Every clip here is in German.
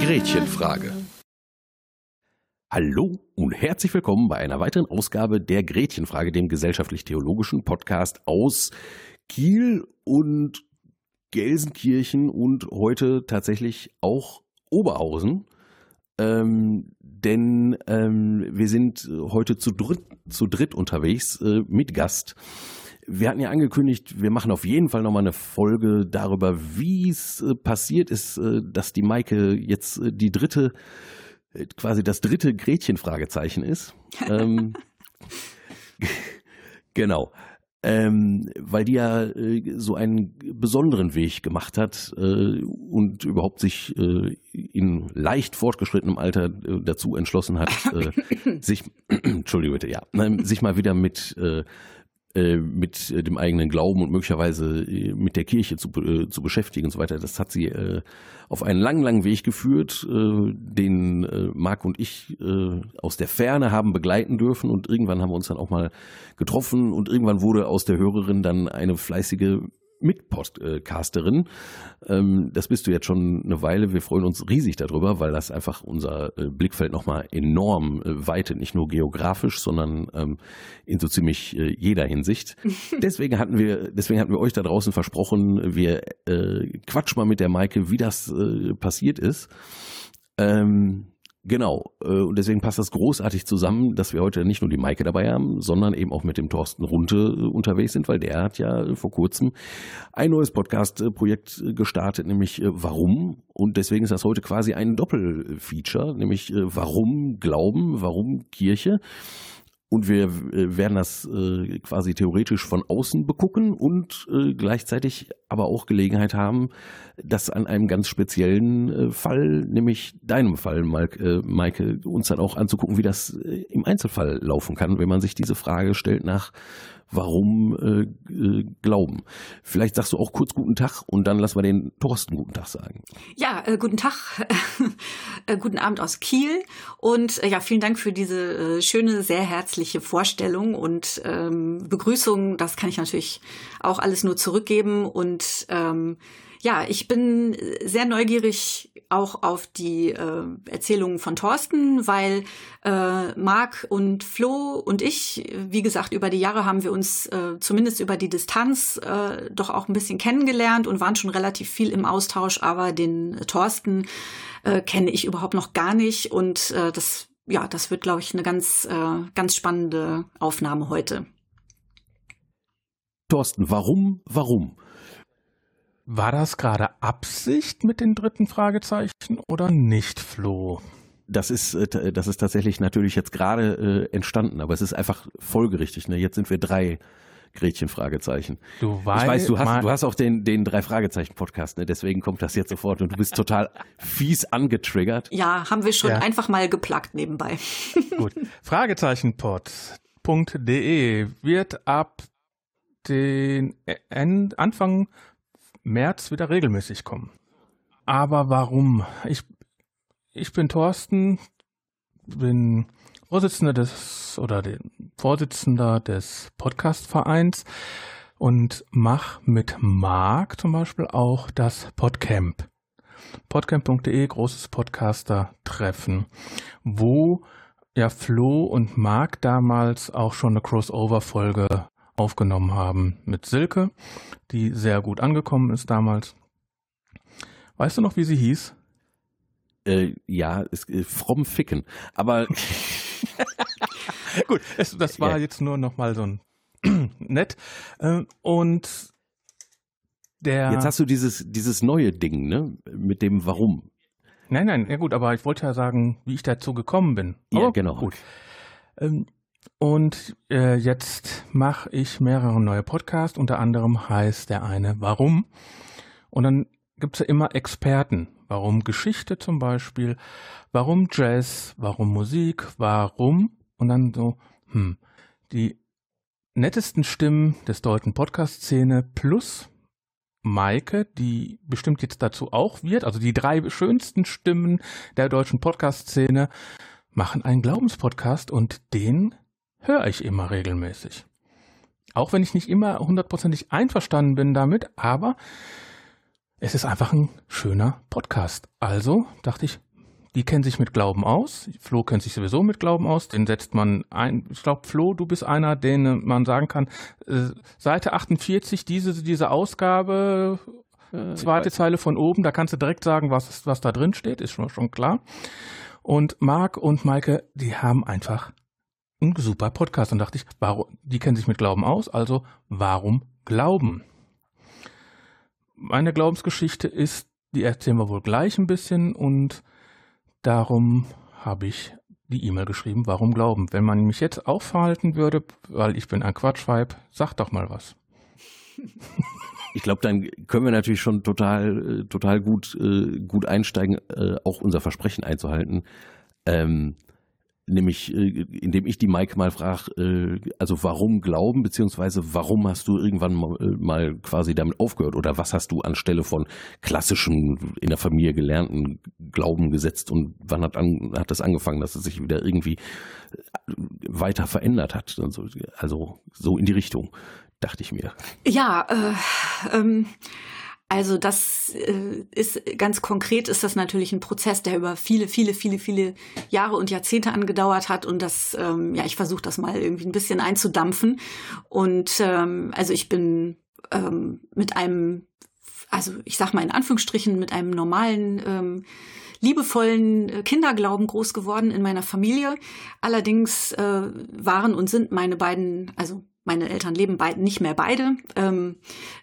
Gretchenfrage. Hallo und herzlich willkommen bei einer weiteren Ausgabe der Gretchenfrage, dem gesellschaftlich-theologischen Podcast aus Kiel und Gelsenkirchen und heute tatsächlich auch Oberhausen. Ähm, denn ähm, wir sind heute zu dritt, zu dritt unterwegs äh, mit Gast. Wir hatten ja angekündigt, wir machen auf jeden Fall nochmal eine Folge darüber, wie es äh, passiert ist, äh, dass die Maike jetzt äh, die dritte, äh, quasi das dritte Gretchen-Fragezeichen ist. ähm, genau ähm, weil die ja äh, so einen besonderen Weg gemacht hat äh, und überhaupt sich äh, in leicht fortgeschrittenem Alter äh, dazu entschlossen hat, äh, sich, Entschuldigung bitte, ja, sich mal wieder mit äh, mit äh, dem eigenen Glauben und möglicherweise äh, mit der Kirche zu, zu beschäftigen und so weiter. Das hat sie auf einen langen, langen Weg geführt, den Marc und ich aus der Ferne haben begleiten dürfen und irgendwann haben wir uns dann auch mal getroffen und irgendwann wurde aus der Hörerin dann eine fleißige Mitpodcasterin. Ähm, das bist du jetzt schon eine Weile. Wir freuen uns riesig darüber, weil das einfach unser äh, Blickfeld nochmal enorm äh, weitet, nicht nur geografisch, sondern ähm, in so ziemlich äh, jeder Hinsicht. deswegen hatten wir, deswegen hatten wir euch da draußen versprochen, wir äh, quatschen mal mit der Maike, wie das äh, passiert ist. Ähm, Genau, äh, und deswegen passt das großartig zusammen, dass wir heute nicht nur die Maike dabei haben, sondern eben auch mit dem Thorsten Runte äh, unterwegs sind, weil der hat ja vor kurzem ein neues Podcast-Projekt gestartet, nämlich äh, Warum? Und deswegen ist das heute quasi ein Doppelfeature, nämlich Warum Glauben, Warum Kirche? Und wir äh, werden das äh, quasi theoretisch von außen begucken und äh, gleichzeitig aber auch Gelegenheit haben, das an einem ganz speziellen Fall, nämlich deinem Fall, Maike, uns dann auch anzugucken, wie das im Einzelfall laufen kann, wenn man sich diese Frage stellt nach warum äh, äh, glauben. Vielleicht sagst du auch kurz guten Tag und dann lassen wir den Thorsten guten Tag sagen. Ja, äh, guten Tag, äh, guten Abend aus Kiel und äh, ja, vielen Dank für diese äh, schöne, sehr herzliche Vorstellung und ähm, Begrüßung. Das kann ich natürlich auch alles nur zurückgeben und ähm, ja, ich bin sehr neugierig auch auf die äh, Erzählungen von Thorsten, weil äh, Marc und Flo und ich, wie gesagt, über die Jahre haben wir uns äh, zumindest über die Distanz äh, doch auch ein bisschen kennengelernt und waren schon relativ viel im Austausch, aber den Thorsten äh, kenne ich überhaupt noch gar nicht und äh, das ja, das wird, glaube ich, eine ganz, äh, ganz spannende Aufnahme heute. Thorsten, warum, warum? War das gerade Absicht mit den dritten Fragezeichen oder nicht, Flo? Das ist, äh, das ist tatsächlich natürlich jetzt gerade äh, entstanden, aber es ist einfach folgerichtig. Ne? Jetzt sind wir drei Gretchen Fragezeichen. Du weißt, ich weiß, du hast, du hast auch den, den drei Fragezeichen Podcast, ne? deswegen kommt das jetzt sofort und du bist total fies angetriggert. Ja, haben wir schon ja. einfach mal geplagt nebenbei. Gut. Fragezeichenpod.de wird ab den End, Anfang März wieder regelmäßig kommen. Aber warum? Ich, ich bin Thorsten, bin Vorsitzender des oder Vorsitzender des Podcastvereins und mache mit Marc zum Beispiel auch das Podcamp. Podcamp.de, großes Podcaster-Treffen, wo ja Flo und Marc damals auch schon eine Crossover-Folge aufgenommen haben mit Silke, die sehr gut angekommen ist damals. Weißt du noch, wie sie hieß? Äh, ja, ist, äh, fromm Ficken. Aber gut, es, das war ja. jetzt nur noch mal so ein nett. Äh, und der. Jetzt hast du dieses dieses neue Ding, ne? Mit dem Warum. Nein, nein, ja gut, aber ich wollte ja sagen, wie ich dazu gekommen bin. Ja, aber genau. Gut. Ähm, und äh, jetzt mache ich mehrere neue Podcasts. Unter anderem heißt der eine Warum. Und dann gibt es ja immer Experten. Warum Geschichte zum Beispiel? Warum Jazz? Warum Musik? Warum? Und dann so, hm, die nettesten Stimmen des deutschen Podcast-Szene plus Maike, die bestimmt jetzt dazu auch wird. Also die drei schönsten Stimmen der deutschen Podcast-Szene machen einen Glaubenspodcast und den höre ich immer regelmäßig. Auch wenn ich nicht immer hundertprozentig einverstanden bin damit, aber es ist einfach ein schöner Podcast. Also dachte ich, die kennen sich mit Glauben aus. Flo kennt sich sowieso mit Glauben aus. Den setzt man ein. Ich glaube, Flo, du bist einer, den man sagen kann, äh, Seite 48, diese, diese Ausgabe, äh, zweite Zeile von oben, da kannst du direkt sagen, was, was da drin steht, ist schon, schon klar. Und Marc und Maike, die haben einfach einen super Podcast. Und dachte ich, warum, die kennen sich mit Glauben aus, also warum glauben? Meine Glaubensgeschichte ist, die erzählen wir wohl gleich ein bisschen und Darum habe ich die E-Mail geschrieben, warum glauben? Wenn man mich jetzt aufhalten würde, weil ich bin ein Quatschweib, sag doch mal was. Ich glaube, dann können wir natürlich schon total, äh, total gut, äh, gut einsteigen, äh, auch unser Versprechen einzuhalten. Ähm, nämlich äh, indem ich die Mike mal frage, äh, also warum glauben, beziehungsweise warum hast du irgendwann mal, äh, mal, quasi damit aufgehört oder was hast du anstelle von klassischem in der Familie gelernten Glauben gesetzt und wann hat, an, hat das angefangen, dass es sich wieder irgendwie äh, weiter verändert hat? Also, also so in die Richtung, dachte ich mir. Ja, äh, ähm also das äh, ist ganz konkret ist das natürlich ein Prozess, der über viele, viele, viele, viele Jahre und Jahrzehnte angedauert hat und das, ähm, ja, ich versuche das mal irgendwie ein bisschen einzudampfen und ähm, also ich bin ähm, mit einem, also ich sag mal in Anführungsstrichen mit einem normalen ähm, liebevollen Kinderglauben groß geworden in meiner Familie. Allerdings äh, waren und sind meine beiden, also meine Eltern leben beide, nicht mehr beide. Ähm,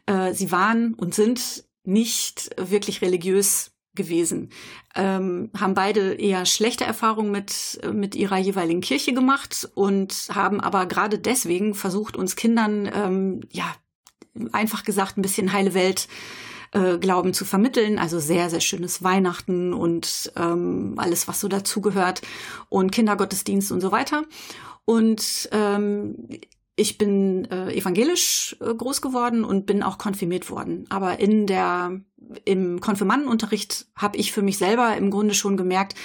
äh, sie waren und sind nicht wirklich religiös gewesen, ähm, haben beide eher schlechte Erfahrungen mit, mit ihrer jeweiligen Kirche gemacht und haben aber gerade deswegen versucht, uns Kindern, ähm, ja, einfach gesagt, ein bisschen heile Welt äh, Glauben zu vermitteln. Also sehr, sehr schönes Weihnachten und ähm, alles, was so dazugehört und Kindergottesdienst und so weiter. Und ähm, ich bin äh, evangelisch äh, groß geworden und bin auch konfirmiert worden. Aber in der im Konfirmandenunterricht habe ich für mich selber im Grunde schon gemerkt,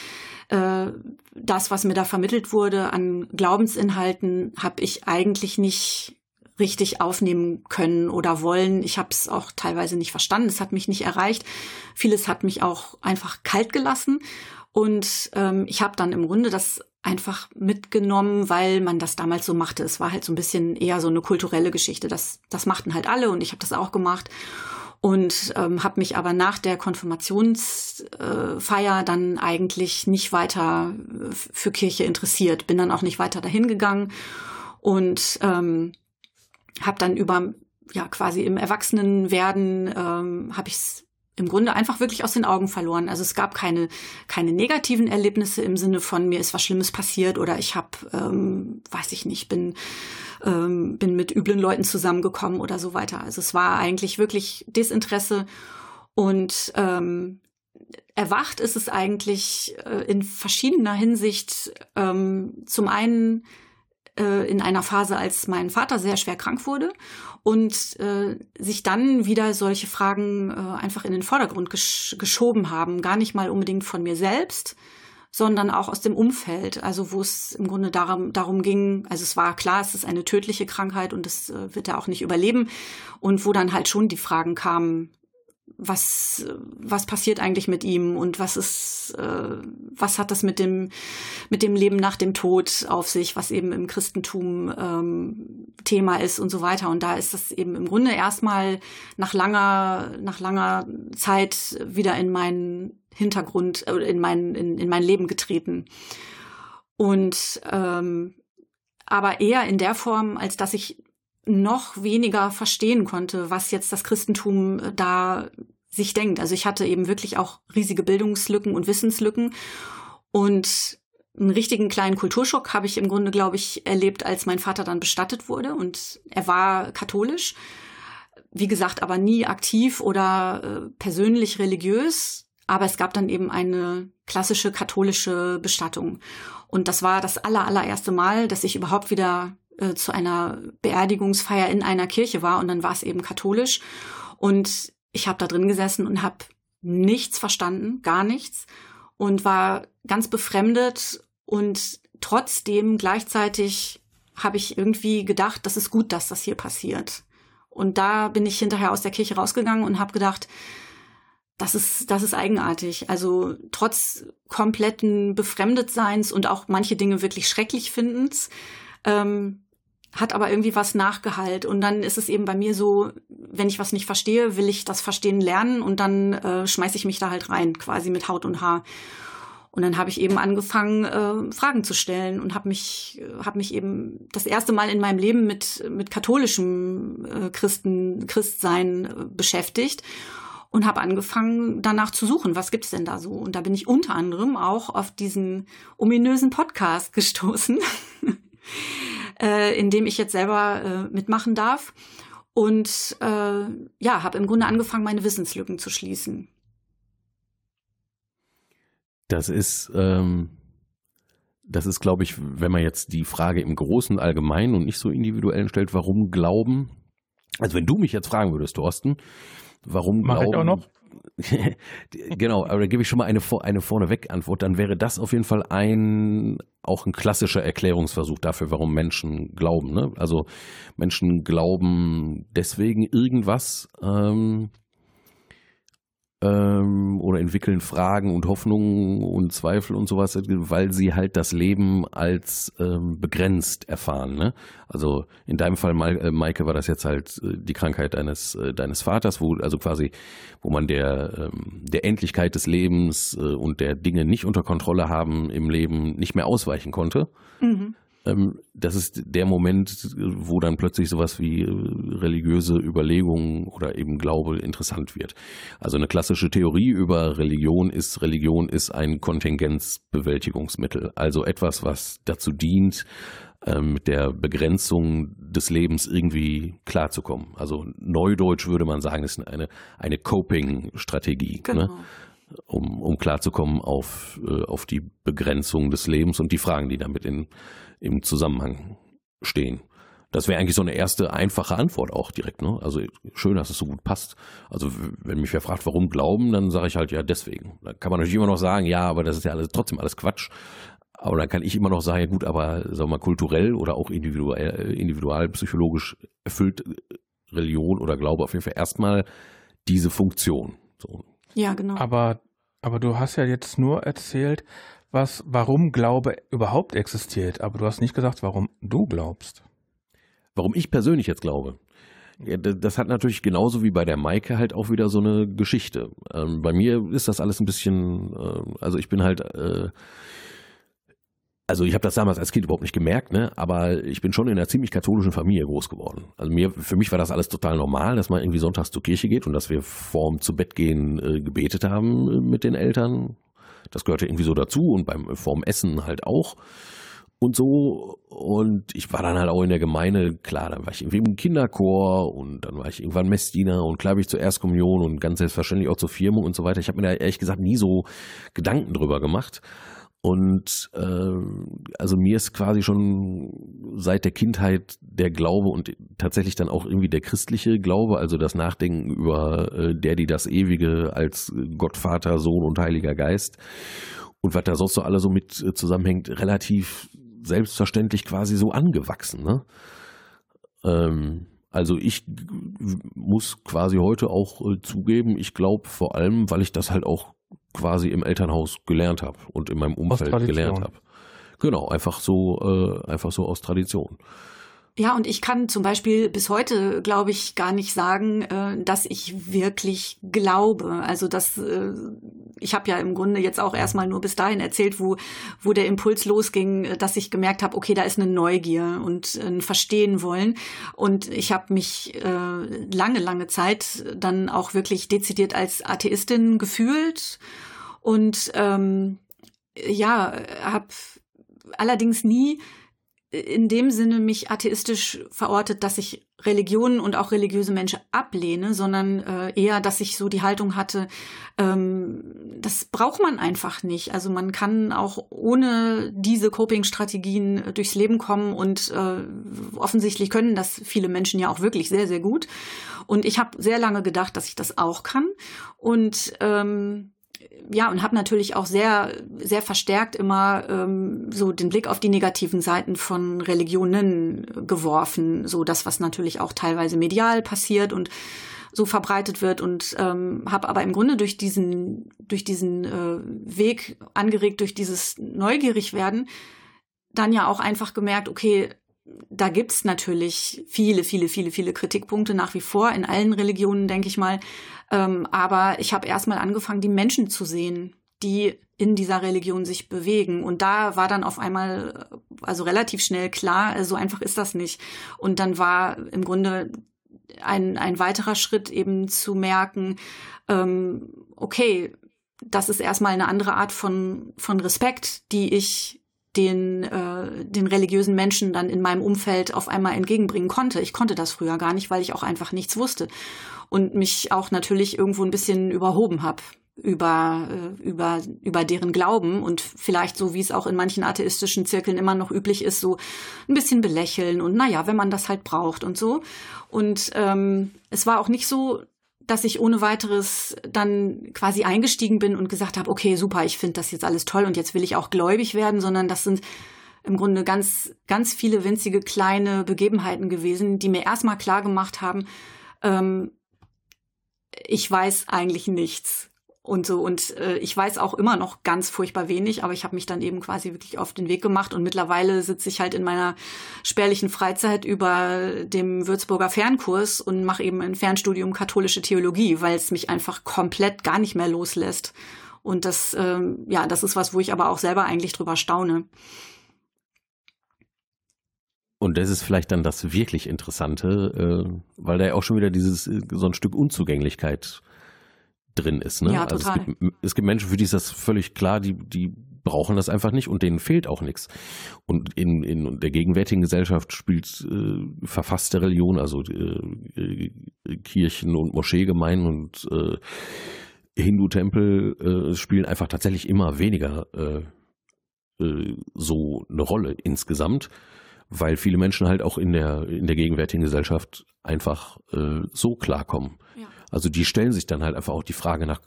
äh, das, was mir da vermittelt wurde an Glaubensinhalten, habe ich eigentlich nicht richtig aufnehmen können oder wollen. Ich habe es auch teilweise nicht verstanden. Es hat mich nicht erreicht. Vieles hat mich auch einfach kalt gelassen. Und ähm, ich habe dann im Grunde das einfach mitgenommen, weil man das damals so machte. Es war halt so ein bisschen eher so eine kulturelle Geschichte. Das, das machten halt alle und ich habe das auch gemacht und ähm, habe mich aber nach der Konfirmationsfeier äh, dann eigentlich nicht weiter äh, für Kirche interessiert, bin dann auch nicht weiter dahin gegangen und ähm, habe dann über ja quasi im Erwachsenenwerden ähm, habe ich im Grunde einfach wirklich aus den Augen verloren. Also es gab keine, keine negativen Erlebnisse im Sinne von mir ist was Schlimmes passiert oder ich habe, ähm, weiß ich nicht, bin, ähm, bin mit üblen Leuten zusammengekommen oder so weiter. Also es war eigentlich wirklich Desinteresse und ähm, erwacht ist es eigentlich äh, in verschiedener Hinsicht. Ähm, zum einen äh, in einer Phase, als mein Vater sehr schwer krank wurde und äh, sich dann wieder solche Fragen äh, einfach in den Vordergrund gesch geschoben haben. Gar nicht mal unbedingt von mir selbst, sondern auch aus dem Umfeld. Also wo es im Grunde darum, darum ging, also es war klar, es ist eine tödliche Krankheit und das äh, wird er auch nicht überleben. Und wo dann halt schon die Fragen kamen, was, was passiert eigentlich mit ihm und was ist, äh, was hat das mit dem, mit dem Leben nach dem Tod auf sich, was eben im Christentum ähm, Thema ist und so weiter. Und da ist das eben im Grunde erstmal nach langer, nach langer Zeit wieder in meinen Hintergrund, äh, in mein, in, in mein Leben getreten. Und ähm, aber eher in der Form, als dass ich noch weniger verstehen konnte, was jetzt das Christentum äh, da sich denkt. Also ich hatte eben wirklich auch riesige Bildungslücken und Wissenslücken und einen richtigen kleinen Kulturschock habe ich im Grunde, glaube ich, erlebt, als mein Vater dann bestattet wurde und er war katholisch, wie gesagt, aber nie aktiv oder äh, persönlich religiös, aber es gab dann eben eine klassische katholische Bestattung. Und das war das aller allererste Mal, dass ich überhaupt wieder äh, zu einer Beerdigungsfeier in einer Kirche war und dann war es eben katholisch. Und ich habe da drin gesessen und habe nichts verstanden, gar nichts und war ganz befremdet und trotzdem gleichzeitig habe ich irgendwie gedacht, das ist gut, dass das hier passiert. Und da bin ich hinterher aus der Kirche rausgegangen und habe gedacht, das ist, das ist eigenartig. Also trotz kompletten Befremdetseins und auch manche Dinge wirklich schrecklich findens, ähm, hat aber irgendwie was nachgehalt. Und dann ist es eben bei mir so, wenn ich was nicht verstehe, will ich das Verstehen lernen und dann äh, schmeiße ich mich da halt rein, quasi mit Haut und Haar. Und dann habe ich eben angefangen, äh, Fragen zu stellen und habe mich, habe mich eben das erste Mal in meinem Leben mit, mit katholischem äh, Christen, Christsein äh, beschäftigt und habe angefangen, danach zu suchen, was gibt's denn da so? Und da bin ich unter anderem auch auf diesen ominösen Podcast gestoßen. Äh, in dem ich jetzt selber äh, mitmachen darf. Und äh, ja, habe im Grunde angefangen, meine Wissenslücken zu schließen. Das ist, ähm, das ist, glaube ich, wenn man jetzt die Frage im Großen Allgemeinen und nicht so individuell stellt, warum Glauben? Also wenn du mich jetzt fragen würdest, Thorsten, warum Mach Glauben? Ich auch noch? genau, aber da gebe ich schon mal eine, eine vorneweg Antwort. Dann wäre das auf jeden Fall ein auch ein klassischer Erklärungsversuch dafür, warum Menschen glauben. Ne? Also Menschen glauben deswegen irgendwas, ähm, ähm, oder entwickeln Fragen und Hoffnungen und Zweifel und sowas, weil sie halt das Leben als ähm, begrenzt erfahren. Ne? Also in deinem Fall, äh, Maike, war das jetzt halt äh, die Krankheit deines äh, deines Vaters, wo also quasi, wo man der ähm, der Endlichkeit des Lebens äh, und der Dinge nicht unter Kontrolle haben im Leben nicht mehr ausweichen konnte. Mhm. Ähm, das ist der Moment, wo dann plötzlich sowas wie äh, religiöse Überlegungen oder eben Glaube interessant wird. Also eine klassische Theorie über Religion ist, Religion ist ein Kontingenzbewältigungsmittel. Also etwas, was dazu dient, ähm, mit der Begrenzung des Lebens irgendwie klarzukommen. Also neudeutsch würde man sagen, ist eine, eine Coping-Strategie. Ne? Genau. Ne? Um, um klarzukommen auf, äh, auf die Begrenzung des Lebens und die Fragen, die damit in, im Zusammenhang stehen. Das wäre eigentlich so eine erste einfache Antwort auch direkt. Ne? Also schön, dass es so gut passt. Also wenn mich wer fragt, warum glauben, dann sage ich halt ja deswegen. Da kann man natürlich immer noch sagen, ja, aber das ist ja alles, trotzdem alles Quatsch. Aber dann kann ich immer noch sagen, ja gut, aber sagen wir mal kulturell oder auch individuell, individualpsychologisch erfüllt Religion oder Glaube auf jeden Fall erstmal diese Funktion. So. Ja, genau. Aber, aber du hast ja jetzt nur erzählt, was, warum Glaube überhaupt existiert, aber du hast nicht gesagt, warum du glaubst. Warum ich persönlich jetzt glaube. Das hat natürlich genauso wie bei der Maike halt auch wieder so eine Geschichte. Ähm, bei mir ist das alles ein bisschen, äh, also ich bin halt, äh, also ich habe das damals als Kind überhaupt nicht gemerkt, ne? aber ich bin schon in einer ziemlich katholischen Familie groß geworden. Also mir, für mich war das alles total normal, dass man irgendwie sonntags zur Kirche geht und dass wir vorm zu Bett gehen äh, gebetet haben mit den Eltern das gehörte irgendwie so dazu und beim vorm Essen halt auch und so. Und ich war dann halt auch in der Gemeinde, klar, dann war ich irgendwie im Kinderchor und dann war ich irgendwann Messdiener und klar bin ich zur Erstkommunion und ganz selbstverständlich auch zur Firmung und so weiter. Ich habe mir da ehrlich gesagt nie so Gedanken drüber gemacht. Und äh, also mir ist quasi schon seit der Kindheit der Glaube und tatsächlich dann auch irgendwie der christliche Glaube, also das Nachdenken über äh, der, die das Ewige als Gott, Vater, Sohn und Heiliger Geist und was da sonst so alle so mit äh, zusammenhängt, relativ selbstverständlich quasi so angewachsen. Ne? Ähm, also ich muss quasi heute auch äh, zugeben, ich glaube vor allem, weil ich das halt auch quasi im Elternhaus gelernt habe und in meinem Umfeld gelernt habe. Genau, einfach so, äh, einfach so aus Tradition. Ja, und ich kann zum Beispiel bis heute, glaube ich, gar nicht sagen, äh, dass ich wirklich glaube. Also das, äh, ich habe ja im Grunde jetzt auch erstmal nur bis dahin erzählt, wo, wo der Impuls losging, äh, dass ich gemerkt habe, okay, da ist eine Neugier und ein Verstehen wollen. Und ich habe mich äh, lange, lange Zeit dann auch wirklich dezidiert als Atheistin gefühlt. Und ähm, ja, habe allerdings nie in dem Sinne mich atheistisch verortet, dass ich Religionen und auch religiöse Menschen ablehne, sondern äh, eher, dass ich so die Haltung hatte, ähm, das braucht man einfach nicht. Also man kann auch ohne diese Coping-Strategien durchs Leben kommen und äh, offensichtlich können das viele Menschen ja auch wirklich sehr, sehr gut. Und ich habe sehr lange gedacht, dass ich das auch kann. Und ähm, ja, und habe natürlich auch sehr, sehr verstärkt immer ähm, so den Blick auf die negativen Seiten von Religionen geworfen, so das, was natürlich auch teilweise medial passiert und so verbreitet wird. Und ähm, habe aber im Grunde durch diesen durch diesen äh, Weg angeregt durch dieses neugierig werden dann ja auch einfach gemerkt okay da gibt's natürlich viele viele viele viele Kritikpunkte nach wie vor in allen Religionen denke ich mal ähm, aber ich habe erstmal angefangen, die Menschen zu sehen, die in dieser Religion sich bewegen. Und da war dann auf einmal, also relativ schnell klar, so einfach ist das nicht. Und dann war im Grunde ein, ein weiterer Schritt eben zu merken, ähm, okay, das ist erstmal eine andere Art von, von Respekt, die ich den, äh, den religiösen Menschen dann in meinem Umfeld auf einmal entgegenbringen konnte. Ich konnte das früher gar nicht, weil ich auch einfach nichts wusste und mich auch natürlich irgendwo ein bisschen überhoben habe über, äh, über, über deren Glauben und vielleicht so, wie es auch in manchen atheistischen Zirkeln immer noch üblich ist, so ein bisschen belächeln und naja, wenn man das halt braucht und so. Und ähm, es war auch nicht so, dass ich ohne weiteres dann quasi eingestiegen bin und gesagt habe, okay, super, ich finde das jetzt alles toll und jetzt will ich auch gläubig werden, sondern das sind im Grunde ganz, ganz viele winzige kleine Begebenheiten gewesen, die mir erstmal klar gemacht haben, ähm, ich weiß eigentlich nichts und so. Und äh, ich weiß auch immer noch ganz furchtbar wenig, aber ich habe mich dann eben quasi wirklich auf den Weg gemacht und mittlerweile sitze ich halt in meiner spärlichen Freizeit über dem Würzburger Fernkurs und mache eben ein Fernstudium katholische Theologie, weil es mich einfach komplett gar nicht mehr loslässt. Und das, ähm, ja, das ist was, wo ich aber auch selber eigentlich drüber staune. Und das ist vielleicht dann das wirklich Interessante, äh, weil da ja auch schon wieder dieses äh, so ein Stück Unzugänglichkeit drin ist. Ne? Ja, total. Also es gibt, es gibt Menschen, für die ist das völlig klar, die, die brauchen das einfach nicht und denen fehlt auch nichts. Und in, in der gegenwärtigen Gesellschaft spielt äh, verfasste Religion, also äh, Kirchen und Moscheegemeinden und äh, Hindu-Tempel äh, spielen einfach tatsächlich immer weniger äh, äh, so eine Rolle insgesamt weil viele Menschen halt auch in der, in der gegenwärtigen Gesellschaft einfach äh, so klarkommen. Also die stellen sich dann halt einfach auch die Frage nach,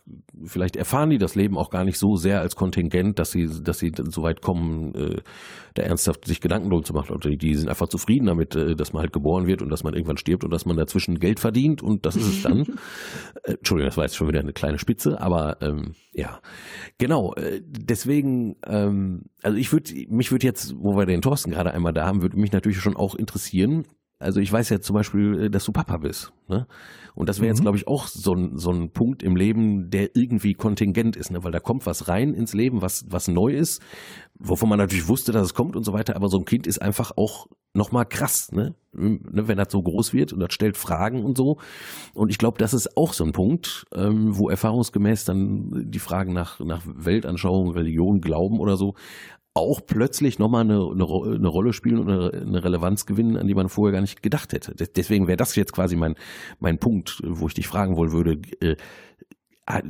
vielleicht erfahren die das Leben auch gar nicht so sehr als Kontingent, dass sie, dass sie so weit kommen, äh, da ernsthaft sich Gedanken drum zu machen. Oder die sind einfach zufrieden damit, äh, dass man halt geboren wird und dass man irgendwann stirbt und dass man dazwischen Geld verdient und das ist es dann. äh, Entschuldigung, das war jetzt schon wieder eine kleine Spitze, aber ähm, ja, genau. Äh, deswegen, ähm, also ich würde, mich würde jetzt, wo wir den Thorsten gerade einmal da haben, würde mich natürlich schon auch interessieren, also ich weiß ja zum Beispiel, äh, dass du Papa bist. Ne? Und das wäre jetzt, mhm. glaube ich, auch so ein, so ein Punkt im Leben, der irgendwie kontingent ist, ne? weil da kommt was rein ins Leben, was, was neu ist, wovon man natürlich wusste, dass es kommt und so weiter, aber so ein Kind ist einfach auch nochmal krass, ne? ne? wenn das so groß wird und das stellt Fragen und so. Und ich glaube, das ist auch so ein Punkt, ähm, wo erfahrungsgemäß dann die Fragen nach, nach Weltanschauung, Religion, Glauben oder so auch plötzlich nochmal eine, eine, eine Rolle spielen und eine, eine, Relevanz gewinnen, an die man vorher gar nicht gedacht hätte. Deswegen wäre das jetzt quasi mein, mein Punkt, wo ich dich fragen wollen würde, äh,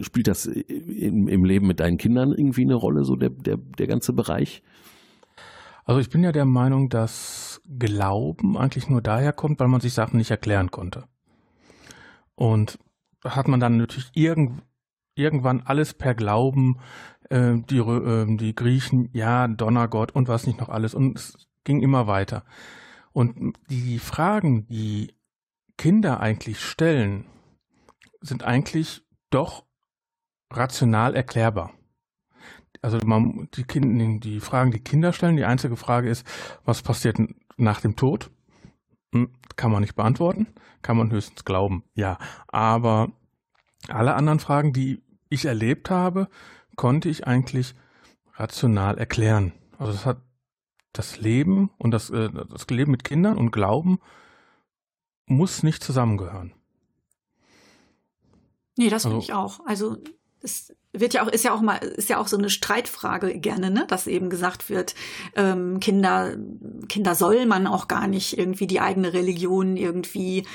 spielt das im, im Leben mit deinen Kindern irgendwie eine Rolle, so der, der, der ganze Bereich? Also ich bin ja der Meinung, dass Glauben eigentlich nur daher kommt, weil man sich Sachen nicht erklären konnte. Und hat man dann natürlich irgend, irgendwann alles per Glauben äh, die, äh, die Griechen, ja, Donnergott und was nicht noch alles. Und es ging immer weiter. Und die Fragen, die Kinder eigentlich stellen, sind eigentlich doch rational erklärbar. Also man, die, kind, die Fragen, die Kinder stellen, die einzige Frage ist, was passiert nach dem Tod? Hm, kann man nicht beantworten, kann man höchstens glauben, ja. Aber alle anderen Fragen, die ich erlebt habe, konnte ich eigentlich rational erklären. Also das hat das Leben und das, äh, das Leben mit Kindern und Glauben muss nicht zusammengehören. Nee, das finde also, ich auch. Also es wird ja auch, ist ja auch mal, ist ja auch so eine Streitfrage gerne, ne, dass eben gesagt wird, ähm, Kinder, Kinder soll man auch gar nicht irgendwie die eigene Religion irgendwie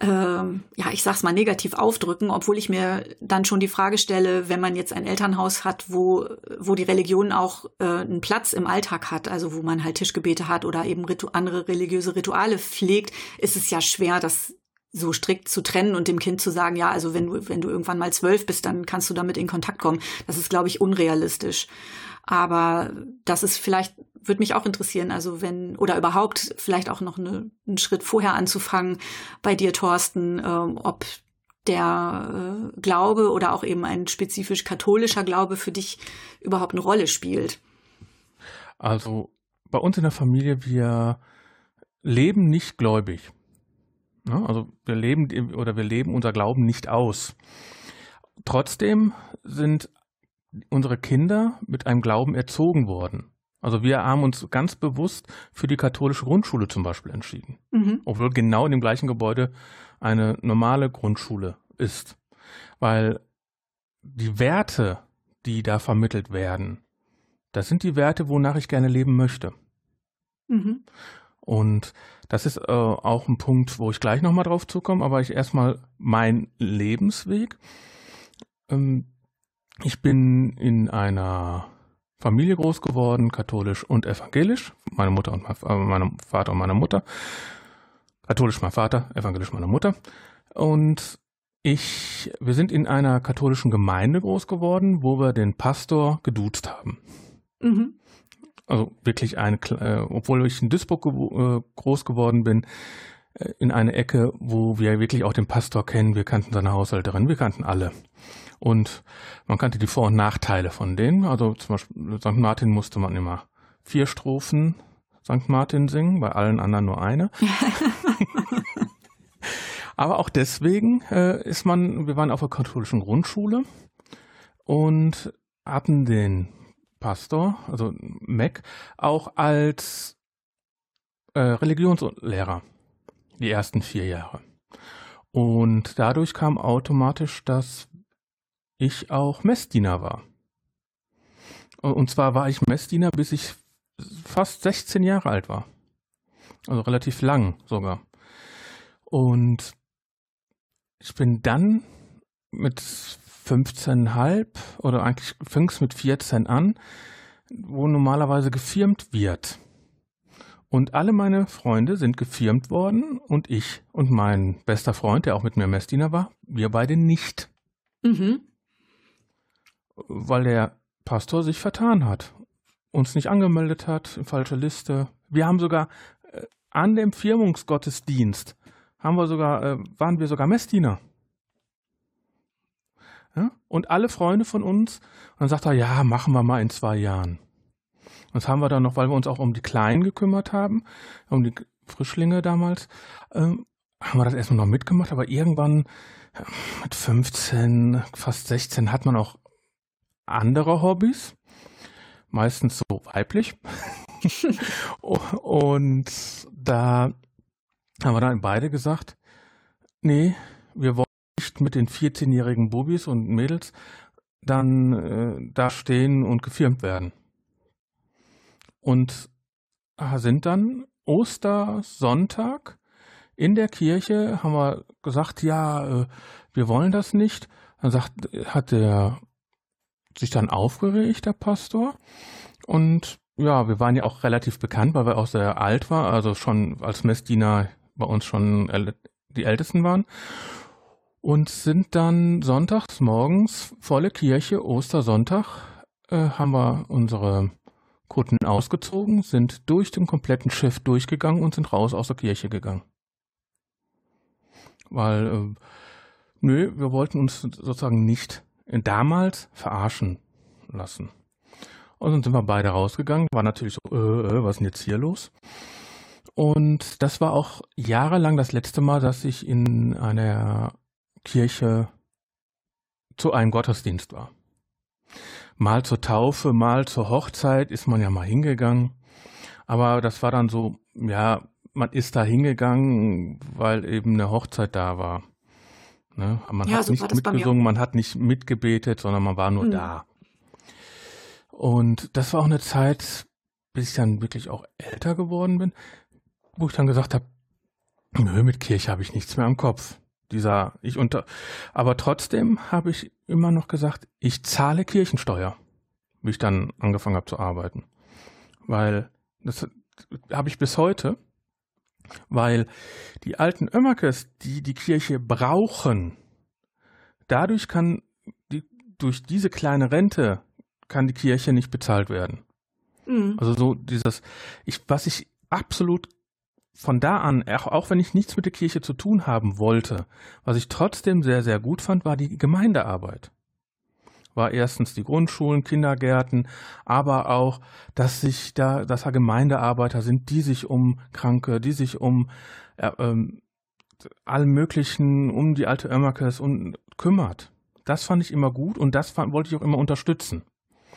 ähm, ja, ich sag's mal negativ aufdrücken, obwohl ich mir dann schon die Frage stelle, wenn man jetzt ein Elternhaus hat, wo, wo die Religion auch äh, einen Platz im Alltag hat, also wo man halt Tischgebete hat oder eben andere religiöse Rituale pflegt, ist es ja schwer, das so strikt zu trennen und dem Kind zu sagen, ja, also wenn du, wenn du irgendwann mal zwölf bist, dann kannst du damit in Kontakt kommen. Das ist, glaube ich, unrealistisch. Aber das ist vielleicht, würde mich auch interessieren, also wenn, oder überhaupt vielleicht auch noch eine, einen Schritt vorher anzufangen bei dir, Thorsten, ähm, ob der äh, Glaube oder auch eben ein spezifisch katholischer Glaube für dich überhaupt eine Rolle spielt. Also bei uns in der Familie, wir leben nicht gläubig. Ne? Also wir leben oder wir leben unser Glauben nicht aus. Trotzdem sind unsere Kinder mit einem Glauben erzogen worden. Also wir haben uns ganz bewusst für die katholische Grundschule zum Beispiel entschieden. Mhm. Obwohl genau in dem gleichen Gebäude eine normale Grundschule ist. Weil die Werte, die da vermittelt werden, das sind die Werte, wonach ich gerne leben möchte. Mhm. Und das ist äh, auch ein Punkt, wo ich gleich nochmal drauf zukomme, aber ich erstmal mein Lebensweg. Ähm, ich bin in einer Familie groß geworden, katholisch und evangelisch. Meine Mutter und mein, äh, mein Vater und meine Mutter. Katholisch mein Vater, evangelisch meine Mutter. Und ich, wir sind in einer katholischen Gemeinde groß geworden, wo wir den Pastor geduzt haben. Mhm. Also wirklich eine, äh, obwohl ich in Duisburg ge äh, groß geworden bin, äh, in eine Ecke, wo wir wirklich auch den Pastor kennen. Wir kannten seine Haushälterin, wir kannten alle. Und man kannte die Vor- und Nachteile von denen. Also zum Beispiel St. Martin musste man immer vier Strophen St. Martin singen, bei allen anderen nur eine. Aber auch deswegen äh, ist man, wir waren auf der katholischen Grundschule und hatten den Pastor, also Mac, auch als äh, Religionslehrer die ersten vier Jahre. Und dadurch kam automatisch, dass ich auch Messdiener war. Und zwar war ich Messdiener, bis ich fast 16 Jahre alt war. Also relativ lang sogar. Und ich bin dann mit 15,5 oder eigentlich fing es mit 14 an, wo normalerweise gefirmt wird. Und alle meine Freunde sind gefirmt worden und ich und mein bester Freund, der auch mit mir Messdiener war, wir beide nicht. Mhm. Weil der Pastor sich vertan hat, uns nicht angemeldet hat, falsche Liste. Wir haben sogar äh, an dem Firmungsgottesdienst haben wir sogar, äh, waren wir sogar Messdiener. Ja? Und alle Freunde von uns, und dann sagt er, ja, machen wir mal in zwei Jahren. Und das haben wir dann noch, weil wir uns auch um die Kleinen gekümmert haben, um die Frischlinge damals, ähm, haben wir das erstmal noch mitgemacht, aber irgendwann äh, mit 15, fast 16 hat man auch andere Hobbys, meistens so weiblich. und da haben wir dann beide gesagt, nee, wir wollen nicht mit den 14-jährigen Bubis und Mädels dann äh, da stehen und gefilmt werden. Und sind dann Ostersonntag in der Kirche, haben wir gesagt, ja, äh, wir wollen das nicht. Dann sagt, hat der sich dann aufgeregt, der Pastor. Und ja, wir waren ja auch relativ bekannt, weil wir auch sehr alt waren, also schon als Messdiener bei uns schon die Ältesten waren und sind dann sonntags morgens volle Kirche, Ostersonntag, äh, haben wir unsere Kutten ausgezogen, sind durch den kompletten Schiff durchgegangen und sind raus aus der Kirche gegangen. Weil, äh, nö, wir wollten uns sozusagen nicht damals verarschen lassen. Und dann sind wir beide rausgegangen, war natürlich so, äh, äh, was ist denn jetzt hier los? Und das war auch jahrelang das letzte Mal, dass ich in einer Kirche zu einem Gottesdienst war. Mal zur Taufe, mal zur Hochzeit ist man ja mal hingegangen. Aber das war dann so, ja, man ist da hingegangen, weil eben eine Hochzeit da war. Ne? Man ja, hat so nicht mitgesungen, man hat nicht mitgebetet, sondern man war nur mhm. da. Und das war auch eine Zeit, bis ich dann wirklich auch älter geworden bin, wo ich dann gesagt habe, nö, mit Kirche habe ich nichts mehr am Kopf dieser, ich unter, aber trotzdem habe ich immer noch gesagt, ich zahle Kirchensteuer, wie ich dann angefangen habe zu arbeiten. Weil das habe ich bis heute. Weil die alten Ömmerkes, die die Kirche brauchen, dadurch kann die, durch diese kleine Rente kann die Kirche nicht bezahlt werden. Mhm. Also so dieses, ich, was ich absolut von da an, auch, wenn ich nichts mit der Kirche zu tun haben wollte, was ich trotzdem sehr, sehr gut fand, war die Gemeindearbeit. War erstens die Grundschulen, Kindergärten, aber auch, dass sich da, dass da Gemeindearbeiter sind, die sich um Kranke, die sich um äh, ähm, allen möglichen, um die alte Ömmerkes und kümmert. Das fand ich immer gut und das fand, wollte ich auch immer unterstützen.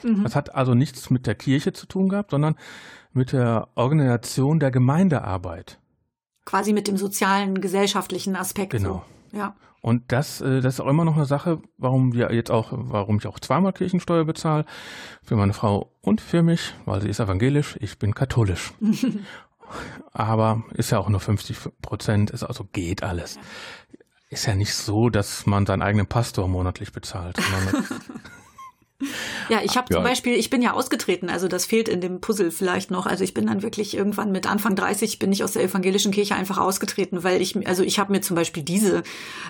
Mhm. Das hat also nichts mit der Kirche zu tun gehabt, sondern mit der Organisation der Gemeindearbeit. Quasi mit dem sozialen, gesellschaftlichen Aspekt. Genau. So. Ja. Und das, äh, das ist auch immer noch eine Sache, warum wir jetzt auch, warum ich auch zweimal Kirchensteuer bezahle. Für meine Frau und für mich, weil sie ist evangelisch, ich bin katholisch. Aber ist ja auch nur 50 Prozent, ist also geht alles. Ist ja nicht so, dass man seinen eigenen Pastor monatlich bezahlt. Ja, ich habe ja. zum Beispiel, ich bin ja ausgetreten, also das fehlt in dem Puzzle vielleicht noch. Also ich bin dann wirklich irgendwann mit Anfang 30 bin ich aus der evangelischen Kirche einfach ausgetreten, weil ich, also ich habe mir zum Beispiel diese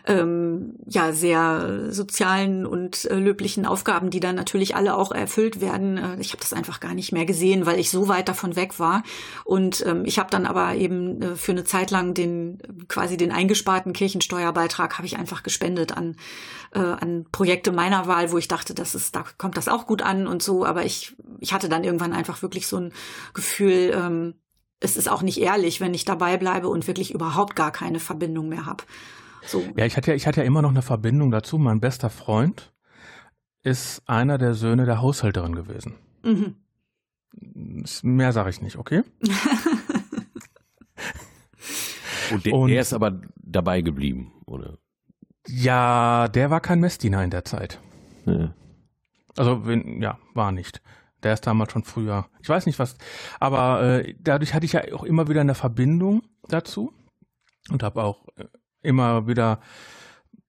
ähm, ja sehr sozialen und äh, löblichen Aufgaben, die dann natürlich alle auch erfüllt werden, äh, ich habe das einfach gar nicht mehr gesehen, weil ich so weit davon weg war. Und ähm, ich habe dann aber eben äh, für eine Zeit lang den quasi den eingesparten Kirchensteuerbeitrag habe ich einfach gespendet an äh, an Projekte meiner Wahl, wo ich dachte, das ist, da kommt das auch gut an und so. Aber ich, ich hatte dann irgendwann einfach wirklich so ein Gefühl, ähm, es ist auch nicht ehrlich, wenn ich dabei bleibe und wirklich überhaupt gar keine Verbindung mehr habe. So. Ja, ich hatte ja, ich hatte ja immer noch eine Verbindung dazu. Mein bester Freund ist einer der Söhne der Haushälterin gewesen. Mhm. Mehr sage ich nicht, okay? und, der, und er ist aber dabei geblieben, oder? Ja, der war kein Messdiener in der Zeit. Ja. Also, wenn, ja, war nicht. Der ist damals schon früher. Ich weiß nicht was, aber äh, dadurch hatte ich ja auch immer wieder eine Verbindung dazu und habe auch äh, immer wieder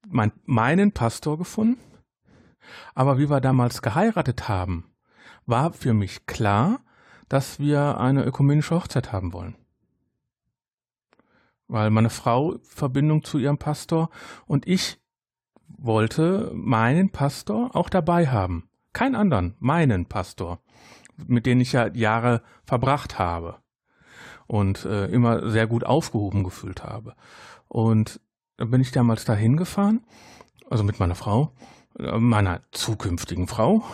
mein, meinen Pastor gefunden. Aber wie wir damals geheiratet haben, war für mich klar, dass wir eine ökumenische Hochzeit haben wollen weil meine Frau Verbindung zu ihrem Pastor und ich wollte meinen Pastor auch dabei haben. Keinen anderen, meinen Pastor, mit dem ich ja Jahre verbracht habe und äh, immer sehr gut aufgehoben gefühlt habe. Und dann bin ich damals dahin gefahren, also mit meiner Frau, äh, meiner zukünftigen Frau,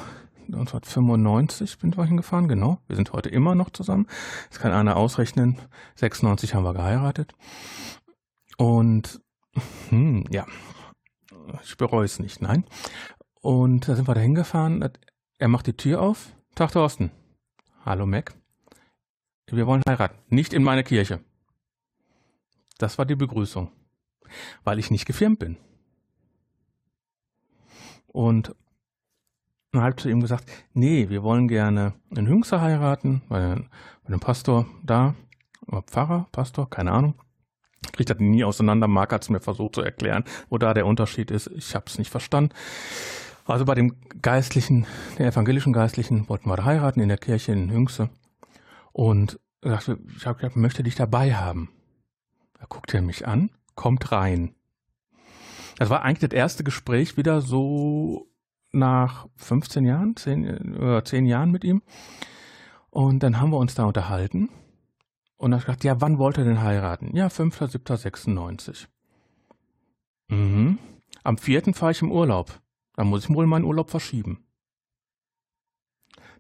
1995 bin ich hingefahren, genau. Wir sind heute immer noch zusammen. Das kann einer ausrechnen. 96 haben wir geheiratet. Und hm, ja, ich bereue es nicht, nein. Und da sind wir da hingefahren. Er macht die Tür auf. Tag Thorsten. Hallo Mac. Wir wollen heiraten. Nicht in meine Kirche. Das war die Begrüßung. Weil ich nicht gefirmt bin. Und und habe zu ihm gesagt, nee, wir wollen gerne einen Hüngster heiraten, bei, dem Pastor da, oder Pfarrer, Pastor, keine Ahnung. Kriegt das nie auseinander. Marc hat es mir versucht zu erklären, wo da der Unterschied ist. Ich habe es nicht verstanden. Also bei dem Geistlichen, der evangelischen Geistlichen, wollten wir heiraten in der Kirche in Hüngste. Und ich habe gesagt, möchte dich dabei haben. Da guckt er mich an, kommt rein. Das war eigentlich das erste Gespräch wieder so nach 15 Jahren, 10, oder 10 Jahren mit ihm. Und dann haben wir uns da unterhalten. Und er hat gesagt, ja, wann wollt ihr denn heiraten? Ja, 5.7.96. Mhm. Am 4. fahre ich im Urlaub. Dann muss ich wohl meinen Urlaub verschieben.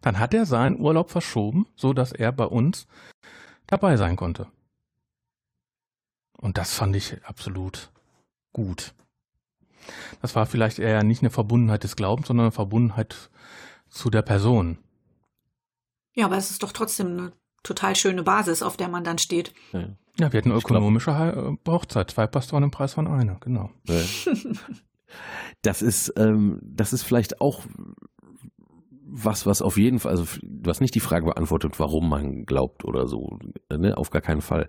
Dann hat er seinen Urlaub verschoben, so dass er bei uns dabei sein konnte. Und das fand ich absolut gut. Das war vielleicht eher nicht eine Verbundenheit des Glaubens, sondern eine Verbundenheit zu der Person. Ja, aber es ist doch trotzdem eine total schöne Basis, auf der man dann steht. Ja, ja wir hatten eine ökonomische glaub, Hochzeit, zwei Pastoren im Preis von einer, genau. Das ist, ähm, das ist vielleicht auch was, was auf jeden Fall, also du hast nicht die Frage beantwortet, warum man glaubt oder so, ne? auf gar keinen Fall.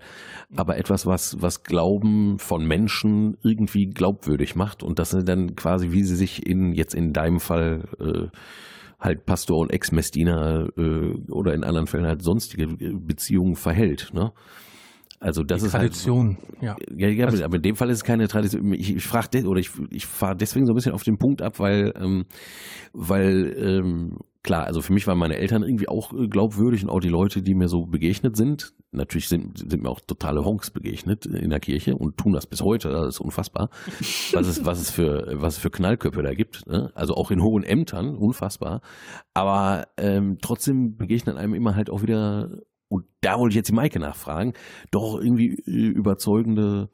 Aber etwas, was, was Glauben von Menschen irgendwie glaubwürdig macht und das sind dann quasi, wie sie sich in, jetzt in deinem Fall, äh, halt Pastor und Ex-Messdiener äh, oder in anderen Fällen halt sonstige Beziehungen verhält. Ne? Also das Die ist Tradition, halt, ja. ja, Also- aber in dem Fall ist es keine Tradition. Ich, ich frage de oder ich, ich fahre deswegen so ein bisschen auf den Punkt ab, weil, ähm, weil ähm, klar, also für mich waren meine Eltern irgendwie auch äh, glaubwürdig und auch die Leute, die mir so begegnet sind. Natürlich sind, sind mir auch totale Honks begegnet in der Kirche und tun das bis heute. Das ist unfassbar, was es, was es für, was es für Knallköpfe da gibt. Ne? Also auch in hohen Ämtern, unfassbar. Aber ähm, trotzdem begegnen einem immer halt auch wieder und da wollte ich jetzt die Maike nachfragen, doch irgendwie äh, überzeugende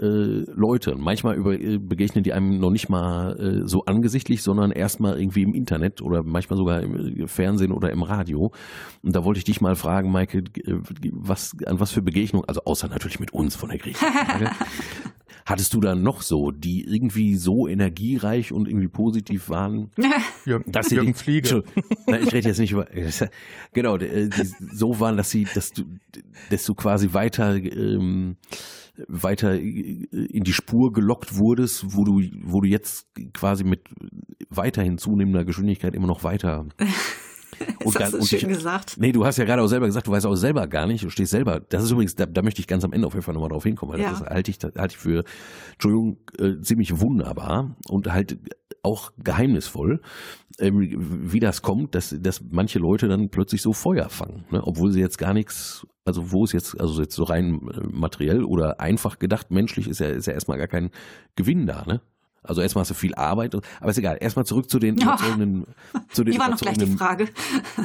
äh, Leute. Manchmal über, äh, begegnen die einem noch nicht mal äh, so angesichtlich, sondern erstmal irgendwie im Internet oder manchmal sogar im äh, Fernsehen oder im Radio. Und da wollte ich dich mal fragen, Maike, was, an was für Begegnungen, also außer natürlich mit uns von der Griechenfrage, hattest du da noch so, die irgendwie so energiereich und irgendwie positiv waren? Jürgen, Dass sie Jürgen die- Fliege. Nein, ich rede jetzt nicht über. Genau, äh, die so waren, dass sie, dass du, dass du quasi weiter, ähm, weiter in die Spur gelockt wurdest, wo du, wo du jetzt quasi mit weiterhin zunehmender Geschwindigkeit immer noch weiter. Das hast du und schön dich- gesagt. Nee, du hast ja gerade auch selber gesagt, du weißt auch selber gar nicht, du stehst selber. Das ist übrigens, da, da möchte ich ganz am Ende auf jeden Fall nochmal drauf hinkommen, weil Ja. das halte ich, halte ich für, Entschuldigung, äh, ziemlich wunderbar und halt auch geheimnisvoll, ähm, wie das kommt, dass, dass manche Leute dann plötzlich so Feuer fangen, ne? obwohl sie jetzt gar nichts, also wo es jetzt, also jetzt so rein äh, materiell oder einfach gedacht, menschlich ist ja, ist ja erstmal gar kein Gewinn da, ne? Also erstmal hast du viel Arbeit, aber ist egal. Erstmal zurück zu den Ja. überzeugenden, zu den Die war noch gleich die Frage.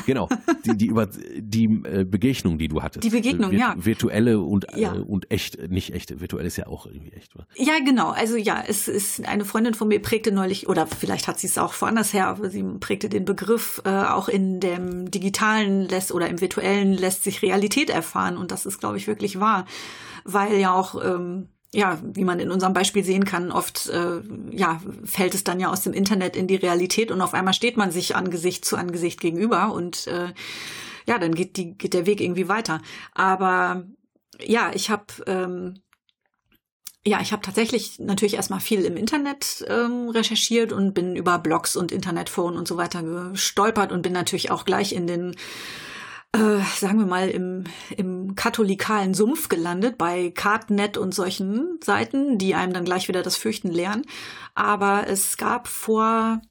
Genau, die, die, über, die äh, Begegnung, die du hattest. Die Begegnung, ja. Virtuelle und, Ja. äh, und echt, nicht echt. Virtuell ist ja auch irgendwie echt. Ja, genau. Also ja, es ist eine Freundin von mir prägte neulich, oder vielleicht hat sie es auch woanders her, aber sie prägte den Begriff, äh, auch in dem digitalen lässt oder im virtuellen lässt sich Realität erfahren. Und das ist, glaube ich, wirklich wahr. Weil ja auch, ähm, ja, wie man in unserem Beispiel sehen kann, oft äh, ja, fällt es dann ja aus dem Internet in die Realität und auf einmal steht man sich Angesicht zu Angesicht gegenüber und äh, ja, dann geht, die, geht der Weg irgendwie weiter. Aber ja, ich habe ähm, ja, ich habe tatsächlich natürlich erstmal viel im Internet ähm, recherchiert und bin über Blogs und Internetforen und so weiter gestolpert und bin natürlich auch gleich in den, äh, sagen wir mal, im, im katholikalen Sumpf gelandet bei Cardnet und solchen Seiten, die einem dann gleich wieder das Fürchten lehren. Aber es gab vor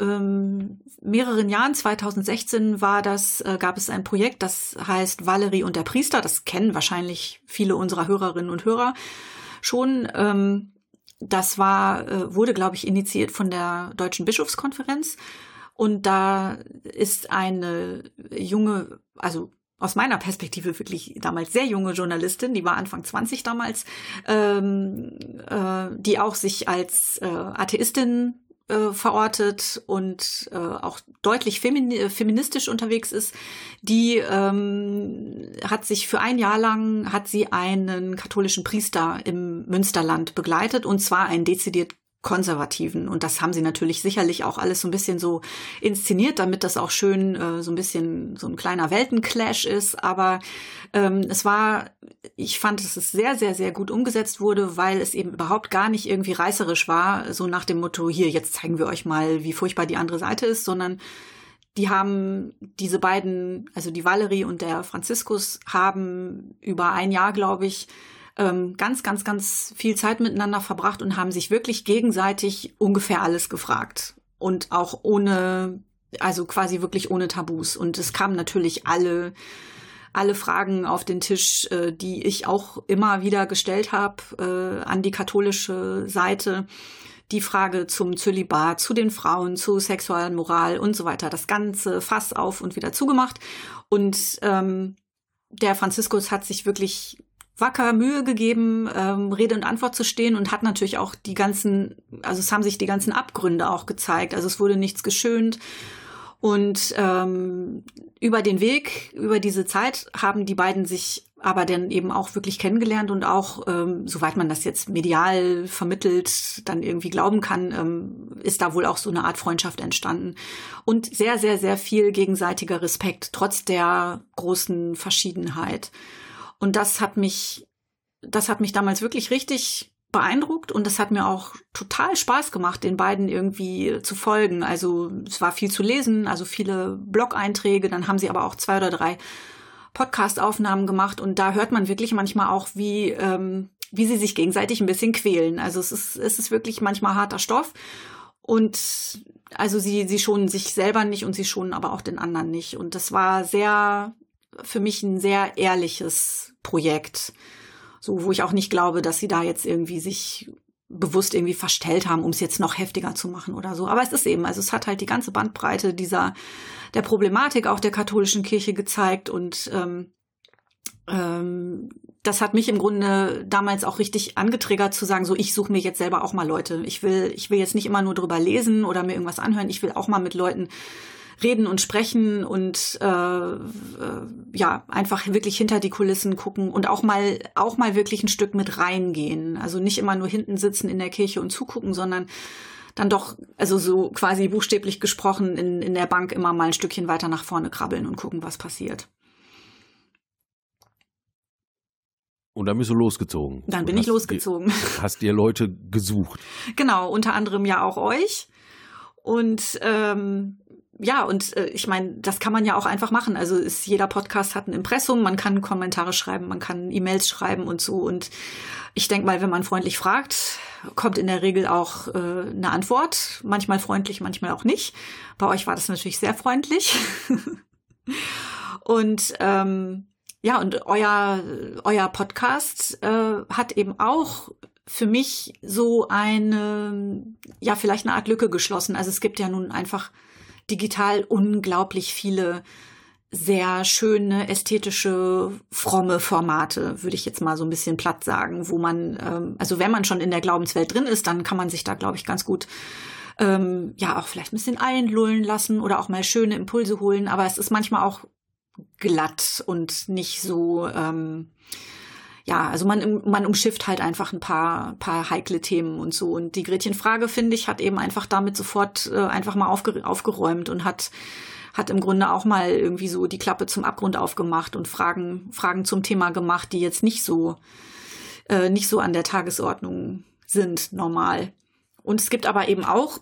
ähm, mehreren Jahren, 2016 war das, äh, gab es ein Projekt, das heißt Valerie und der Priester. Das kennen wahrscheinlich viele unserer Hörerinnen und Hörer schon. Ähm, das war, äh, wurde, glaube ich, initiiert von der Deutschen Bischofskonferenz. Und da ist eine junge, also aus meiner Perspektive wirklich damals sehr junge Journalistin, die war Anfang 20 damals, ähm, äh, die auch sich als äh, Atheistin äh, verortet und äh, auch deutlich femini feministisch unterwegs ist, die ähm, hat sich für ein Jahr lang hat sie einen katholischen Priester im Münsterland begleitet und zwar einen dezidiert konservativen. Und das haben sie natürlich sicherlich auch alles so ein bisschen so inszeniert, damit das auch schön äh, so ein bisschen so ein kleiner Weltenclash ist, aber ähm, es war, ich fand, dass es sehr, sehr, sehr gut umgesetzt wurde, weil es eben überhaupt gar nicht irgendwie reißerisch war, so nach dem Motto, hier, jetzt zeigen wir euch mal, wie furchtbar die andere Seite ist, sondern die haben diese beiden, also die Valerie und der Franziskus, haben über ein Jahr, glaube ich, ähm, ganz, ganz, ganz viel Zeit miteinander verbracht und haben sich wirklich gegenseitig ungefähr alles gefragt. Und auch ohne, also quasi wirklich ohne Tabus. Und es kamen natürlich alle, alle Fragen auf den Tisch, äh, die ich auch immer wieder gestellt habe äh, an die katholische Seite. Die Frage zum Zölibat, zu den Frauen, zu Sexualmoral und so weiter. Das ganze Fass auf und wieder zugemacht. Und ähm, der Franziskus hat sich wirklich wacker Mühe gegeben, ähm, Rede und Antwort zu stehen und hat natürlich auch die ganzen, also es haben sich die ganzen Abgründe auch gezeigt. Also es wurde nichts geschönt. Und ähm, über den Weg, über diese Zeit haben die beiden sich aber dann eben auch wirklich kennengelernt und auch, ähm, soweit man das jetzt medial vermittelt, dann irgendwie glauben kann, ähm, ist da wohl auch so eine Art Freundschaft entstanden. Und sehr, sehr, sehr viel gegenseitiger Respekt, trotz der großen Verschiedenheit. Und das hat mich, das hat mich damals wirklich richtig beeindruckt und das hat mir auch total Spaß gemacht, den beiden irgendwie zu folgen. Also es war viel zu lesen, also viele Blog-Einträge, dann haben sie aber auch zwei oder drei Podcast-Aufnahmen gemacht und da hört man wirklich manchmal auch, wie, ähm, wie sie sich gegenseitig ein bisschen quälen. Also es ist, es ist wirklich manchmal harter Stoff und also sie, sie schonen sich selber nicht und sie schonen aber auch den anderen nicht. Und das war sehr, für mich ein sehr ehrliches Projekt. So, wo ich auch nicht glaube, dass sie da jetzt irgendwie sich bewusst irgendwie verstellt haben, um es jetzt noch heftiger zu machen oder so. Aber es ist eben, also es hat halt die ganze Bandbreite dieser der Problematik auch der katholischen Kirche gezeigt und ähm, ähm, das hat mich im Grunde damals auch richtig angetriggert zu sagen, so ich suche mir jetzt selber auch mal Leute. Ich will, ich will jetzt nicht immer nur drüber lesen oder mir irgendwas anhören. Ich will auch mal mit Leuten reden und sprechen und äh, äh, ja einfach wirklich hinter die Kulissen gucken und auch mal auch mal wirklich ein Stück mit reingehen. Also nicht immer nur hinten sitzen in der Kirche und zugucken, sondern dann doch, also so quasi buchstäblich gesprochen, in, in der Bank immer mal ein Stückchen weiter nach vorne krabbeln und gucken, was passiert. Und dann bist du losgezogen. Dann bin ich losgezogen. Dir, hast dir Leute gesucht. Genau, unter anderem ja auch euch. Und ähm, ja, und äh, ich meine, das kann man ja auch einfach machen. Also ist jeder Podcast hat ein Impressum, man kann Kommentare schreiben, man kann E-Mails schreiben und so. Und ich denke mal, wenn man freundlich fragt, kommt in der Regel auch äh, eine Antwort. Manchmal freundlich, manchmal auch nicht. Bei euch war das natürlich sehr freundlich. und ähm, ja, und euer, euer Podcast äh, hat eben auch für mich so eine, ja, vielleicht eine Art Lücke geschlossen. Also es gibt ja nun einfach digital unglaublich viele sehr schöne, ästhetische, fromme Formate, würde ich jetzt mal so ein bisschen platt sagen, wo man, ähm, also wenn man schon in der Glaubenswelt drin ist, dann kann man sich da, glaube ich, ganz gut ähm, ja auch vielleicht ein bisschen einlullen lassen oder auch mal schöne Impulse holen. Aber es ist manchmal auch glatt und nicht so, ähm, ja, also man, man umschifft halt einfach ein paar, paar heikle Themen und so. Und die Gretchenfrage, finde ich, hat eben einfach damit sofort äh, einfach mal aufge aufgeräumt und hat, hat im Grunde auch mal irgendwie so die Klappe zum Abgrund aufgemacht und Fragen, Fragen zum Thema gemacht, die jetzt nicht so, äh, nicht so an der Tagesordnung sind, normal. Und es gibt aber eben auch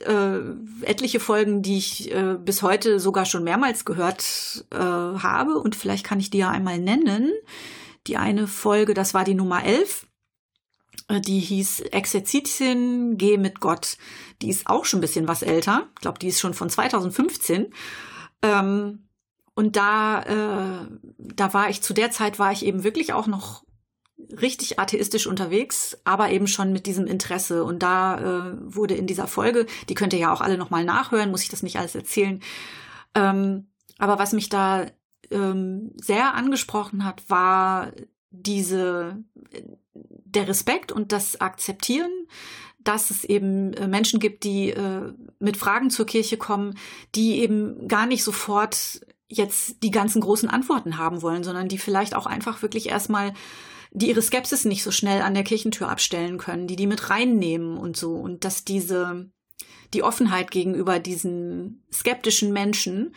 äh, etliche Folgen, die ich äh, bis heute sogar schon mehrmals gehört äh, habe. Und vielleicht kann ich die ja einmal nennen. Die eine Folge, das war die Nummer 11. Äh, die hieß Exerzitien, geh mit Gott. Die ist auch schon ein bisschen was älter. Ich glaube, die ist schon von 2015. Ähm, und da, äh, da war ich, zu der Zeit war ich eben wirklich auch noch richtig atheistisch unterwegs, aber eben schon mit diesem Interesse. Und da äh, wurde in dieser Folge, die könnt ihr ja auch alle nochmal nachhören, muss ich das nicht alles erzählen. Ähm, aber was mich da ähm, sehr angesprochen hat, war diese, der Respekt und das Akzeptieren, dass es eben äh, Menschen gibt, die äh, mit Fragen zur Kirche kommen, die eben gar nicht sofort jetzt die ganzen großen Antworten haben wollen, sondern die vielleicht auch einfach wirklich erstmal die ihre Skepsis nicht so schnell an der Kirchentür abstellen können, die die mit reinnehmen und so. Und dass diese die Offenheit gegenüber diesen skeptischen Menschen,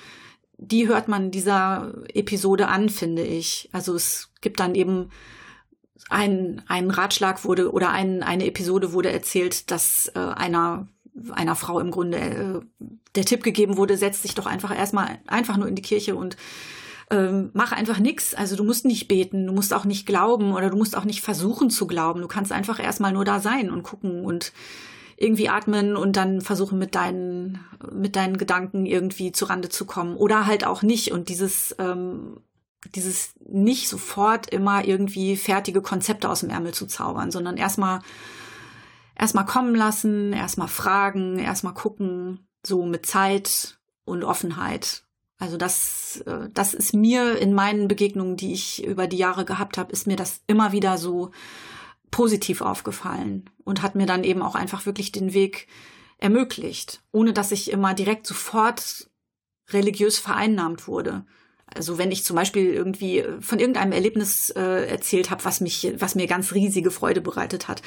die hört man dieser Episode an, finde ich. Also es gibt dann eben ein, ein Ratschlag wurde oder ein, eine Episode wurde erzählt, dass äh, einer einer Frau im Grunde äh, der Tipp gegeben wurde, setz dich doch einfach erstmal einfach nur in die Kirche und ähm, mach einfach nichts. Also du musst nicht beten, du musst auch nicht glauben oder du musst auch nicht versuchen zu glauben. Du kannst einfach erstmal nur da sein und gucken und irgendwie atmen und dann versuchen mit deinen mit deinen Gedanken irgendwie zu Rande zu kommen. Oder halt auch nicht. Und dieses ähm, dieses nicht sofort immer irgendwie fertige Konzepte aus dem Ärmel zu zaubern, sondern erstmal erstmal kommen lassen, erstmal fragen, erstmal gucken, so mit Zeit und Offenheit. Also das, äh, das ist mir in meinen Begegnungen, die ich über die Jahre gehabt habe, ist mir das immer wieder so positiv aufgefallen und hat mir dann eben auch einfach wirklich den Weg ermöglicht, ohne dass ich immer direkt sofort religiös vereinnahmt wurde. Also wenn ich zum Beispiel irgendwie von irgendeinem Erlebnis äh, erzählt habe, was mich, was mir ganz riesige Freude bereitet hat,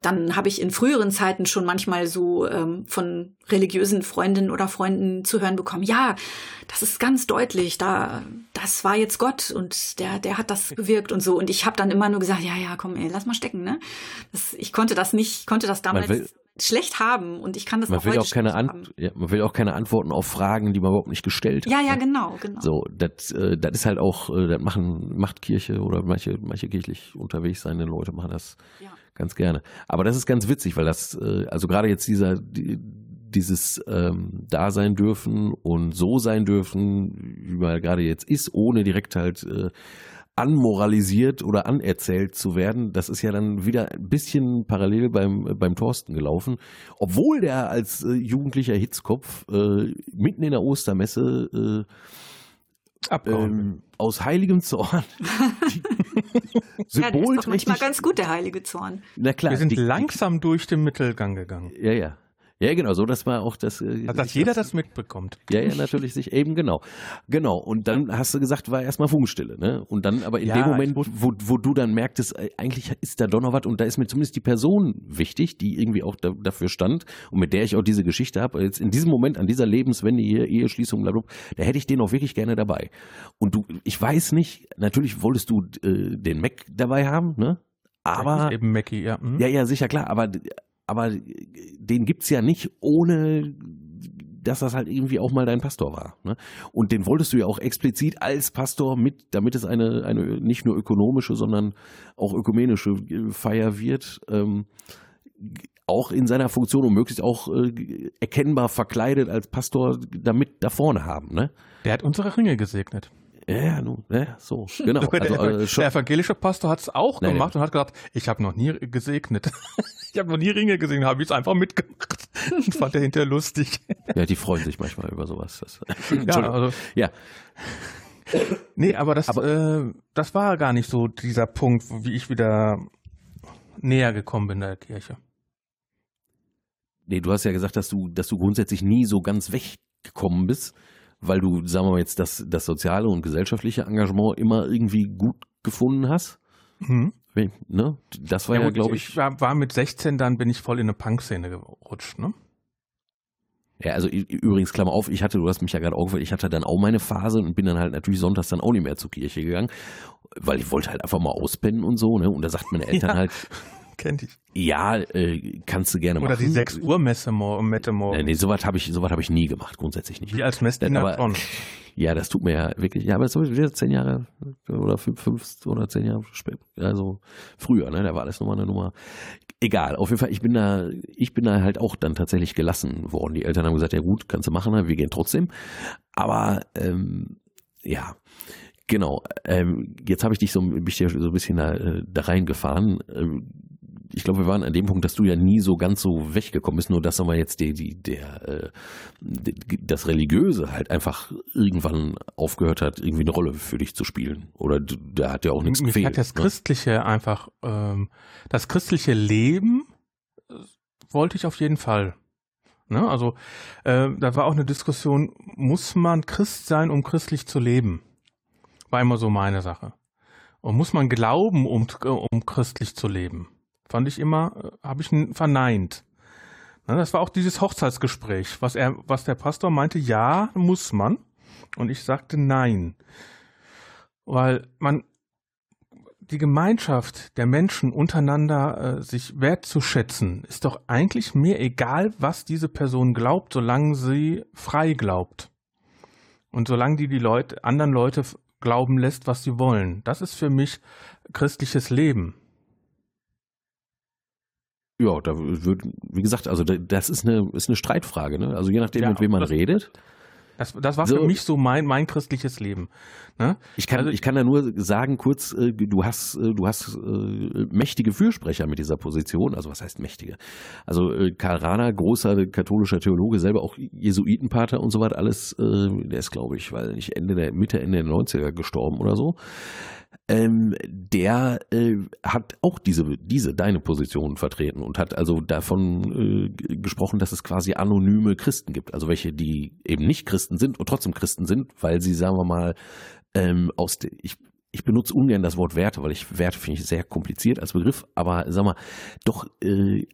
dann habe ich in früheren Zeiten schon manchmal so ähm, von religiösen Freundinnen oder Freunden zu hören bekommen, ja, das ist ganz deutlich, da das war jetzt Gott und der der hat das gewirkt und so und ich habe dann immer nur gesagt, ja, ja, komm, ey, lass mal stecken, ne? Das, ich konnte das nicht, konnte das damals schlecht haben und ich kann das man auch will heute auch keine haben. ja, man will auch keine Antworten auf Fragen, die man überhaupt nicht gestellt hat. Ja, ja, ne? genau, genau. So, das, äh, das ist halt auch, äh, das machen, macht Kirche oder manche, manche kirchlich unterwegs seine Leute machen das Ja. Ganz gerne. Aber das ist ganz witzig, weil das, äh, also gerade jetzt dieser, die, dieses ähm, da sein dürfen und so sein dürfen, wie man gerade jetzt ist, ohne direkt halt äh, anmoralisiert oder anerzählt zu werden, das ist ja dann wieder ein bisschen parallel beim, beim Thorsten gelaufen. Obwohl der als äh, jugendlicher Hitzkopf mitten in der Ostermesse. Ähm, aus heiligem Zorn die, Ja, der ist doch manchmal ganz gut, der heilige Zorn. Na klar, Wir sind die, langsam durch den Mittelgang gegangen. Ja, ja. Ja, genau, so, dass man auch das. äh, Dass sich jeder das mitbekommt. Ja, ja, natürlich sich eben genau. Genau. Und dann hast du gesagt, war erstmal Funkstille, ne? Und dann aber in Ja, dem Moment, wo, wo du dann merktest, äh, eigentlich ist da doch noch was und da ist mir zumindest die Person wichtig, die irgendwie auch da, dafür stand und mit der ich auch diese Geschichte habe. Jetzt in diesem Moment, an dieser Lebenswende hier, Eheschließung, blablabla, da hätte ich den auch wirklich gerne dabei. Und du, ich weiß nicht, natürlich wolltest du äh, den Mac dabei haben, ne? Aber eben Mackie, ja. hm. ja, ja, sicher, klar, aber, aber den gibt's ja nicht ohne, dass das halt irgendwie auch mal dein Pastor war. Ne? Und den wolltest du ja auch explizit als Pastor mit, damit es eine, eine nicht nur ökonomische, sondern auch ökumenische äh, Feier wird. Ähm, auch in seiner Funktion und möglichst auch äh, erkennbar verkleidet als Pastor damit da vorne haben, ne? Der hat unsere Ringe gesegnet. Ja, ja, nun, ja, so, genau. der, Also, äh, schon, der evangelische Pastor hat es auch Nein, gemacht und hat gesagt, ich habe noch nie gesegnet. ich habe noch nie Ringe gesegnet, habe ich es einfach mitgemacht. Und fand er hinterher lustig. ja, die freuen sich manchmal über sowas. Das, Ja, Entschuldigung. also, ja, nee, aber das, äh, das war gar nicht so dieser Punkt, wie ich wieder näher gekommen bin der Kirche. Nee, du hast ja gesagt, dass du, dass du grundsätzlich nie so ganz weggekommen bist, weil du, sagen wir mal jetzt, das, das soziale und gesellschaftliche Engagement immer irgendwie gut gefunden hast. Mhm. Ne? Das war ja, gut, glaube ich, war, war mit 16, dann bin ich voll in eine Punk-Szene gerutscht, ne? ja, also übrigens, Klammer auf, ich hatte, du hast mich ja gerade aufgefallen, ich hatte dann auch meine Phase und bin dann halt natürlich sonntags dann auch nicht mehr zur Kirche gegangen, weil ich wollte halt einfach mal auspennen und so, ne? Und da sagt meine Eltern Ja. halt, Kennt ich. ja, äh, kannst du gerne Oder machen. die 6 Uhr Messe mor Mette Nee, morgen. nee, sowas habe ich, sowas habe ich nie gemacht, grundsätzlich nicht. Wie als Messdiener Aber- schon. Ja, das tut mir ja wirklich, ja, aber das ist wieder zehn Jahre oder fünf, fünf oder zehn Jahre spät, also früher, ne, da war alles nochmal eine Nummer. Egal, auf jeden Fall, ich bin da, ich bin da halt auch dann tatsächlich gelassen worden. Die Eltern haben gesagt, ja gut, kannst du machen, wir gehen trotzdem. Aber, ähm, ja, genau, ähm, jetzt habe ich dich so, bin ich dir so ein bisschen da, äh, da reingefahren. Ähm, ich glaube, wir waren an dem Punkt, dass du ja nie so ganz so weggekommen bist, nur dass aber jetzt die, die, der, äh, das Religiöse halt einfach irgendwann aufgehört hat, irgendwie eine Rolle für dich zu spielen. Oder da hat ja auch nichts Mich gefehlt. hat das ne? Christliche einfach, ähm, das christliche Leben äh, wollte ich auf jeden Fall. Ne? Also äh, da war auch eine Diskussion, muss man Christ sein, um christlich zu leben? War immer so meine Sache. Und muss man glauben, um, um christlich zu leben? Fand ich immer, äh, habe ich verneint. Ne, das war auch dieses Hochzeitsgespräch, was er, was der Pastor meinte, ja, muss man. Und ich sagte nein. Weil man die Gemeinschaft der Menschen untereinander äh, sich wertzuschätzen, ist doch eigentlich mir egal, was diese Person glaubt, solange sie frei glaubt. Und solange die die Leute, anderen Leute glauben lässt, was sie wollen. Das ist für mich christliches Leben. Ja, da wird, wie gesagt, also da- das ist eine, ist eine Streitfrage, ne? Also je nachdem, Ja, mit wem man das- redet. Das, das war So. für mich so mein, mein christliches Leben. Ne? Ich kann, Also- ich kann da nur sagen, kurz, äh, du hast, äh, du hast äh, mächtige Fürsprecher mit dieser Position. Also was heißt mächtige? Also Karl Rahner, großer katholischer Theologe, selber auch Jesuitenpater und so weiter, alles, der ist, glaube ich, weil nicht Ende der Mitte, Ende der 90er gestorben oder so. Ähm, der äh, hat auch diese, diese, deine Position vertreten und hat also davon äh, gesprochen, dass es quasi anonyme Christen gibt. Also welche, die eben nicht Christen sind und trotzdem Christen sind, weil sie, sagen wir mal, ähm, aus de, ich, ich benutze ungern das Wort Werte, weil ich Werte finde ich sehr kompliziert als Begriff, aber sag mal, doch äh,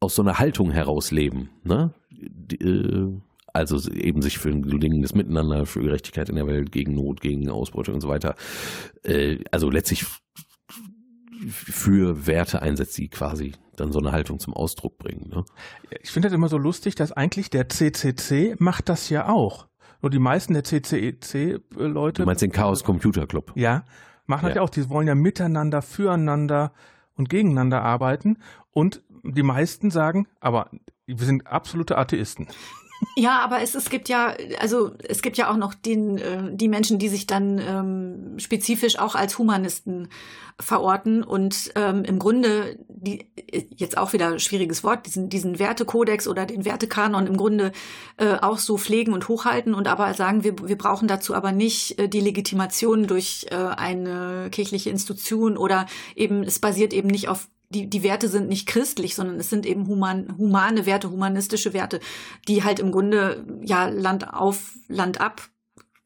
aus so einer Haltung heraus leben, ne? Die, äh, also eben sich für ein gelingendes Miteinander, für Gerechtigkeit in der Welt, gegen Not, gegen Ausbeutung und so weiter. Äh, also letztlich für Werte einsetzt, die quasi dann so eine Haltung zum Ausdruck bringen. Ne? Ich finde das immer so lustig, dass eigentlich der CCC macht das ja auch. Nur die meisten der CCC-Leute. Du meinst den Chaos Computer Club? Ja, machen das ja auch. Die wollen ja miteinander, füreinander und gegeneinander arbeiten. Und die meisten sagen, aber wir sind absolute Atheisten. Ja, aber es, es gibt ja, also es gibt ja auch noch den, äh, die Menschen, die sich dann ähm, spezifisch auch als Humanisten verorten und ähm, im Grunde die jetzt auch wieder schwieriges Wort diesen diesen Wertekodex oder den Wertekanon im Grunde äh, auch so pflegen und hochhalten und aber sagen wir wir brauchen dazu aber nicht äh, die Legitimation durch äh, eine kirchliche Institution oder eben es basiert eben nicht auf die, die Werte sind nicht christlich, sondern es sind eben human, humane Werte, humanistische Werte, die halt im Grunde ja Land auf, Land ab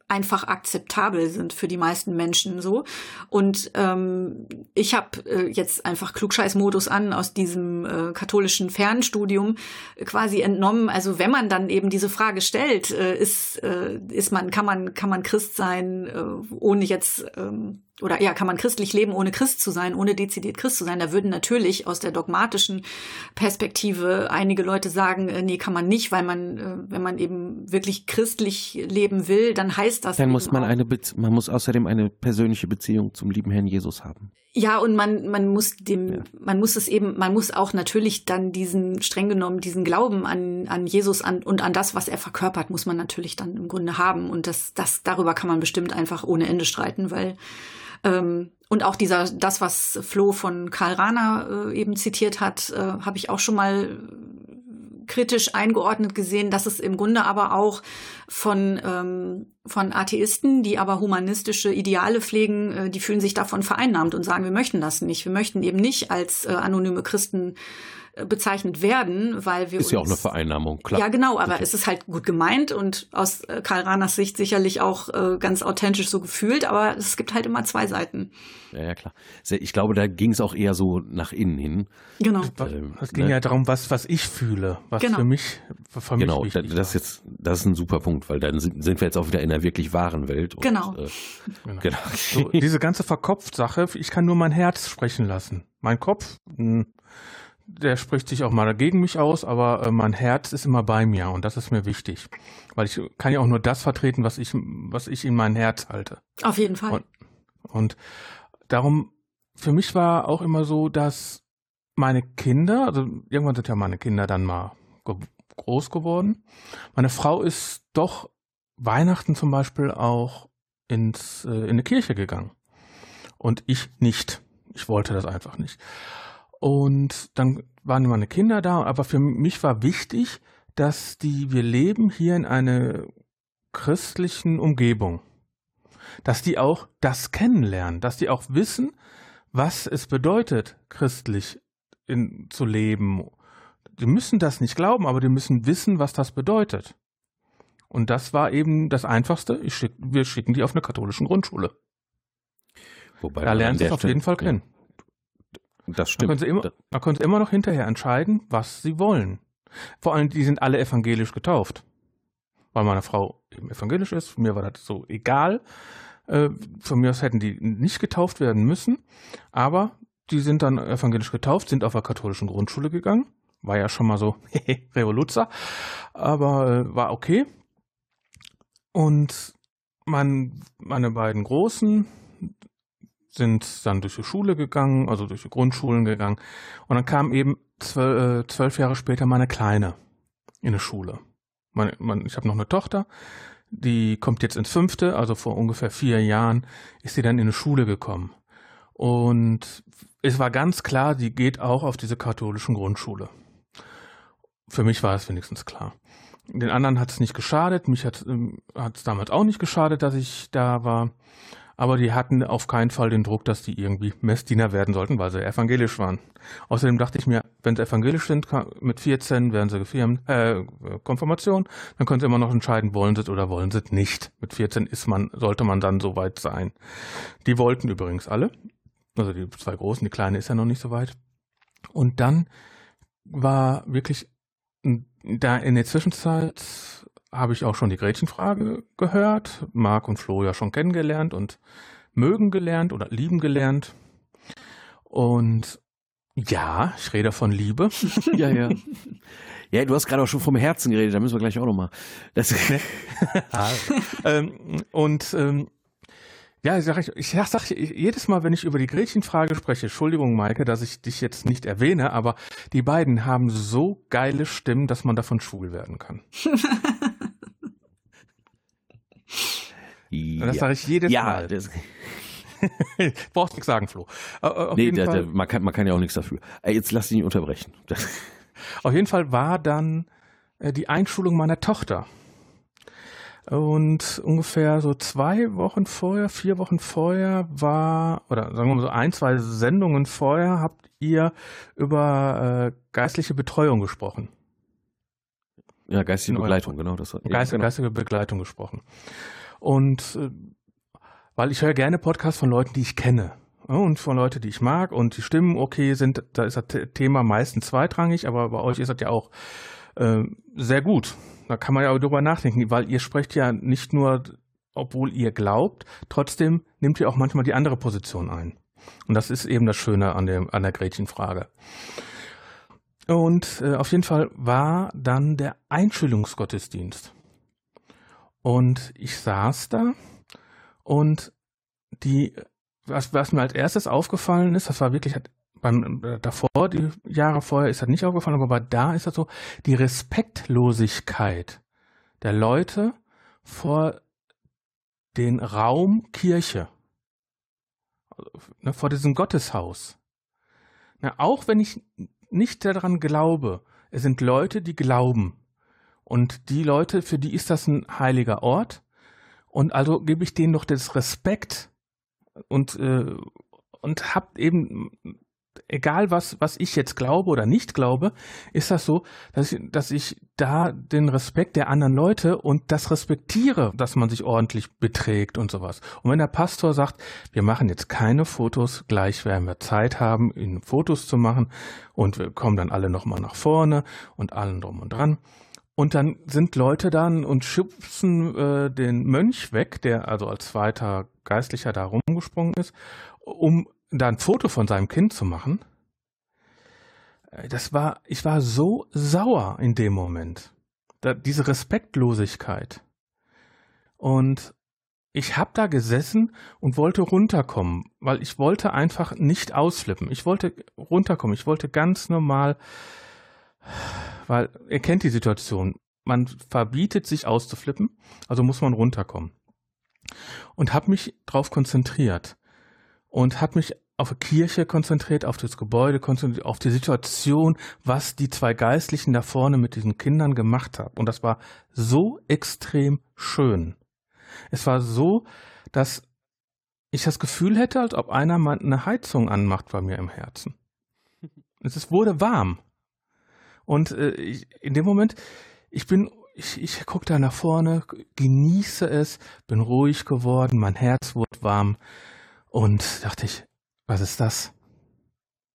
einfach akzeptabel sind für die meisten Menschen so. Und ähm, ich habe äh, jetzt einfach Klugscheißmodus an aus diesem äh, katholischen Fernstudium quasi entnommen. Also wenn man dann eben diese Frage stellt, äh, ist, äh, ist man, kann man, kann man Christ sein, äh, ohne jetzt ähm, oder ja, kann man christlich leben, ohne Christ zu sein, ohne dezidiert Christ zu sein? Da würden natürlich aus der dogmatischen Perspektive einige Leute sagen, äh, nee, kann man nicht, weil man, äh, wenn man eben wirklich christlich leben will, dann heißt das. Dann muss man eine, Be man muss außerdem eine persönliche Beziehung zum lieben Herrn Jesus haben. Ja, und man, man muss dem, ja. man muss es eben, man muss auch natürlich dann diesen, streng genommen, diesen Glauben an, an Jesus an, und an das, was er verkörpert, muss man natürlich dann im Grunde haben. Und das, das, darüber kann man bestimmt einfach ohne Ende streiten, weil, ähm, und auch dieser, das, was Flo von Karl Rahner äh, eben zitiert hat, äh, habe ich auch schon mal kritisch eingeordnet gesehen, dass es im Grunde aber auch von, ähm, von Atheisten, die aber humanistische Ideale pflegen, äh, die fühlen sich davon vereinnahmt und sagen, wir möchten das nicht. Wir möchten eben nicht als äh, anonyme Christen bezeichnet werden, weil wir ist ja auch eine Vereinnahmung, klar. Ja, genau, aber es ist halt gut gemeint und aus äh, Karl Rahners Sicht sicherlich auch äh, ganz authentisch so gefühlt, aber es gibt halt immer zwei Seiten. Ja, ja, klar. Ich glaube, da ging es auch eher so nach innen hin. Genau. Ähm, es ging ne? ja darum, was, was ich fühle, was genau. für mich, für mich Genau, das ist jetzt, das ist ein super Punkt, weil dann sind, sind wir jetzt auch wieder in der wirklich wahren Welt. Und, genau. Äh, genau. genau. So, diese ganze Verkopft-Sache, ich kann nur mein Herz sprechen lassen. Mein Kopf, mh, hm, der spricht sich auch mal gegen mich aus, aber äh, mein Herz ist immer bei mir und das ist mir wichtig, weil ich kann ja auch nur das vertreten, was ich, was ich in mein Herz halte. Auf jeden Fall. Und, und darum, für mich war auch immer so, dass meine Kinder, also irgendwann sind ja meine Kinder dann mal ge groß geworden. Meine Frau ist doch Weihnachten zum Beispiel auch ins, äh, in eine Kirche gegangen und ich nicht. Ich wollte das einfach nicht. Und dann waren meine Kinder da, aber für mich war wichtig, dass die, wir leben hier in einer christlichen Umgebung. Dass die auch das kennenlernen, dass die auch wissen, was es bedeutet, christlich in, zu leben. Die müssen das nicht glauben, aber die müssen wissen, was das bedeutet. Und das war eben das Einfachste. Schick, wir schicken die auf eine katholische Grundschule. Wobei da lernen sie es auf jeden Fall kennen. Ja. Das stimmt. Man können, immer, man können immer noch hinterher entscheiden, was sie wollen. Vor allem, die sind alle evangelisch getauft. Weil meine Frau eben evangelisch ist. Mir war das so egal. Äh, von mir aus hätten die nicht getauft werden müssen. Aber die sind dann evangelisch getauft, sind auf der katholischen Grundschule gegangen. War ja schon mal so Revoluzer. Aber äh, war okay. Und mein, meine beiden Großen, sind dann durch die Schule gegangen, also durch die Grundschulen gegangen. Und dann kam eben zwölf, äh, zwölf Jahre später meine Kleine in eine Schule. Meine, meine, ich habe noch eine Tochter, die kommt jetzt ins fünfte, also vor ungefähr vier Jahren ist sie dann in eine Schule gekommen. Und es war ganz klar, die geht auch auf diese katholischen Grundschule. Für mich war es wenigstens klar. Den anderen hat es nicht geschadet, mich hat es ähm, damals auch nicht geschadet, dass ich da war aber die hatten auf keinen Fall den Druck, dass die irgendwie Messdiener werden sollten, weil sie evangelisch waren. Außerdem dachte ich mir, wenn sie evangelisch sind, mit 14 werden sie gefirmt, äh, Konfirmation, dann können sie immer noch entscheiden, wollen sie es oder wollen sie es nicht. Mit 14 ist man, sollte man dann so weit sein. Die wollten übrigens alle. Also die zwei Großen, die Kleine ist ja noch nicht so weit. Und dann war wirklich da in der Zwischenzeit habe ich auch schon die Gretchenfrage gehört, Marc und Flo ja schon kennengelernt und mögen gelernt oder lieben gelernt. Und ja, ich rede von Liebe. ja, ja. Ja, du hast gerade auch schon vom Herzen geredet, da müssen wir gleich auch nochmal. ah, ähm, und ähm, ja, ich sag, ich, ich sag jedes Mal, wenn ich über die Gretchenfrage spreche, Entschuldigung, Maike, dass ich dich jetzt nicht erwähne, aber die beiden haben so geile Stimmen, dass man davon schwul werden kann. ja. Das sage ich jedes ja, Mal. Das Brauchst nichts sagen, Flo. Auf nee, da, da, man, kann, man kann ja auch nichts dafür. Jetzt lass dich nicht unterbrechen. Auf jeden Fall war dann äh, die Einschulung meiner Tochter. Und ungefähr so zwei Wochen vorher, vier Wochen vorher war, oder sagen wir mal so ein, zwei Sendungen vorher, habt ihr über äh, geistliche Betreuung gesprochen. Ja, geistige Begleitung, genau. Das war, Geist, ja, genau. Geistige Begleitung gesprochen. Und äh, weil ich höre gerne Podcasts von Leuten, die ich kenne. Und von Leuten, die ich mag und die Stimmen okay sind, da ist das Thema meistens zweitrangig, aber bei euch ist das ja auch äh, sehr gut. Da kann man ja auch drüber nachdenken, weil ihr sprecht ja nicht nur, obwohl ihr glaubt, trotzdem nimmt ihr auch manchmal die andere Position ein. Und das ist eben das Schöne an, dem, an der Gretchenfrage. Und äh, auf jeden Fall war dann der Einschulungsgottesdienst. Und ich saß da und die, was, was mir als erstes aufgefallen ist, das war wirklich beim äh, davor, die Jahre vorher ist das nicht aufgefallen, aber da ist das so, die Respektlosigkeit der Leute vor den Raum Kirche, ne, vor diesem Gotteshaus. Na, auch wenn ich nicht daran glaube, es sind Leute, die glauben. Und die Leute, für die ist das ein heiliger Ort. Und also gebe ich denen doch das Respekt und, äh, und hab eben, egal was, was ich jetzt glaube oder nicht glaube, ist das so, dass ich, dass ich da den Respekt der anderen Leute und das respektiere, dass man sich ordentlich beträgt und sowas. Und wenn der Pastor sagt, wir machen jetzt keine Fotos, gleich werden wir Zeit haben, ihnen Fotos zu machen und wir kommen dann alle nochmal nach vorne und allen drum und dran und dann sind Leute dann und schubsen äh, den Mönch weg, der also als zweiter Geistlicher da rumgesprungen ist, um da ein Foto von seinem Kind zu machen. Äh, das war, ich war so sauer in dem Moment. Da, diese Respektlosigkeit. Und ich habe da gesessen und wollte runterkommen, weil ich wollte einfach nicht ausflippen. Ich wollte runterkommen. Ich wollte ganz normal weil er kennt die Situation. Man verbietet sich auszuflippen, also muss man runterkommen. Und habe mich darauf konzentriert und habe mich auf die Kirche konzentriert, auf das Gebäude konzentriert, auf die Situation, was die zwei Geistlichen da vorne mit diesen Kindern gemacht haben. Und das war so extrem schön. Es war so, dass ich das Gefühl hätte, als ob einer mal eine Heizung anmacht bei mir im Herzen. Es wurde warm. Und äh, ich, in dem Moment, ich bin, ich, ich gucke da nach vorne, genieße es, bin ruhig geworden, mein Herz wurde warm und dachte ich, was ist das?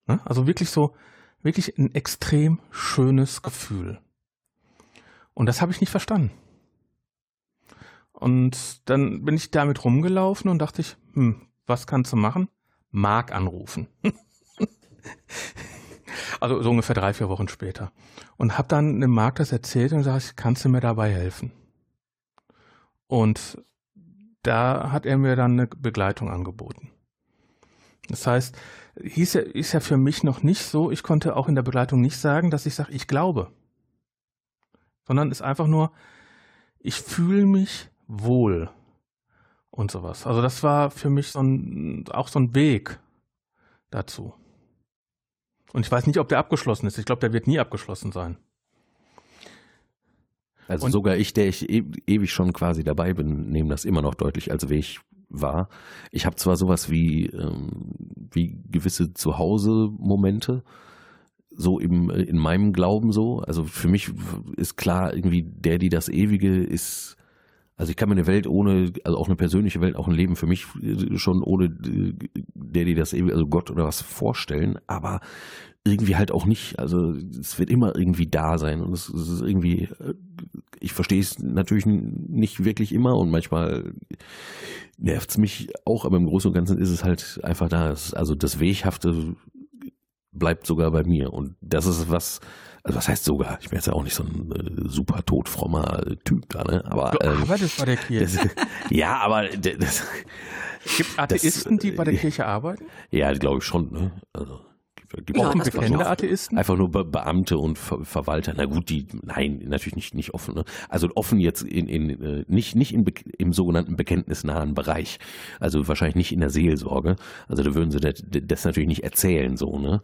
Ne? Also wirklich so, wirklich ein extrem schönes Gefühl. Und das habe ich nicht verstanden. Und dann bin ich damit rumgelaufen und dachte ich, hm, was kannst du machen? Mark anrufen. Also so ungefähr drei, vier Wochen später. Und habe dann dem Marc das erzählt und sage, kannst du mir dabei helfen? Und da hat er mir dann eine Begleitung angeboten. Das heißt, hieß ja, ist ja für mich noch nicht so, ich konnte auch in der Begleitung nicht sagen, dass ich sage, ich glaube. Sondern ist einfach nur, ich fühle mich wohl und sowas. Also das war für mich so ein, auch so ein Weg dazu. Und ich weiß nicht, ob der abgeschlossen ist. Ich glaube, der wird nie abgeschlossen sein. Also und sogar ich, der ich e ewig schon quasi dabei bin, nehme das immer noch deutlich als Weg wahr. Ich habe zwar sowas wie, ähm, wie gewisse Zuhause-Momente, so im, in meinem Glauben so. Also für mich ist klar, irgendwie der, die das Ewige ist also ich kann mir eine Welt ohne, also auch eine persönliche Welt, auch ein Leben für mich äh, schon ohne äh, der, die das eben, also Gott oder was vorstellen, aber irgendwie halt auch nicht. Also es wird immer irgendwie da sein und es, ist irgendwie, äh, ich verstehe es natürlich nicht wirklich immer und manchmal nervt's mich auch, aber im Großen und Ganzen ist es halt einfach da. Also das Weghafte bleibt sogar bei mir. Und das ist was, also was heißt sogar? Ich bin jetzt ja auch nicht so ein äh, super todfrommer Typ da, ne? Aber, du ähm, arbeitest bei der Kirche. Das, ja, aber das, Gibt Atheisten, das, die bei der Kirche arbeiten? Ja, glaube ich schon, ne? Also Gibt ja, auch bekannte Atheisten? Einfach nur Be Beamte und Ver Verwalter. Na gut, die, nein, natürlich nicht, nicht offen. Ne? Also offen jetzt in, in äh, nicht, nicht in, im sogenannten bekenntnisnahen Bereich. Also wahrscheinlich nicht in der Seelsorge. Also da würden sie das, das natürlich nicht erzählen, so, ne?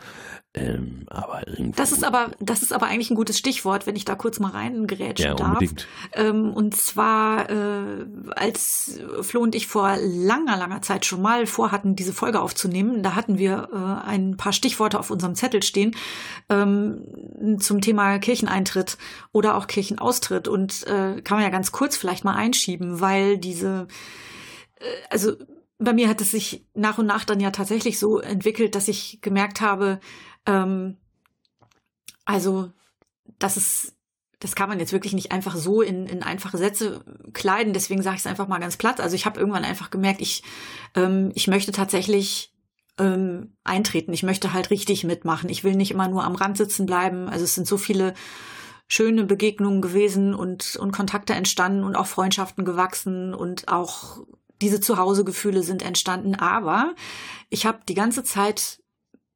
Ähm, aber das ist aber, das ist aber eigentlich ein gutes Stichwort, wenn ich da kurz mal reingerätschen ja, darf. Unbedingt. Ähm, und zwar, äh, als Flo und ich vor langer, langer Zeit schon mal vorhatten, diese Folge aufzunehmen, da hatten wir äh, ein paar Stichworte auf unserem Zettel stehen ähm, zum Thema Kircheneintritt oder auch Kirchenaustritt und äh, kann man ja ganz kurz vielleicht mal einschieben, weil diese, äh, also bei mir hat es sich nach und nach dann ja tatsächlich so entwickelt, dass ich gemerkt habe, ähm, also das ist das kann man jetzt wirklich nicht einfach so in, in einfache Sätze kleiden. Deswegen sage ich es einfach mal ganz platt. Also ich habe irgendwann einfach gemerkt, ich, ähm, ich möchte tatsächlich ähm, eintreten. Ich möchte halt richtig mitmachen. Ich will nicht immer nur am Rand sitzen bleiben. Also es sind so viele schöne Begegnungen gewesen und, und Kontakte entstanden und auch Freundschaften gewachsen und auch diese Zuhausegefühle sind entstanden. Aber ich habe die ganze Zeit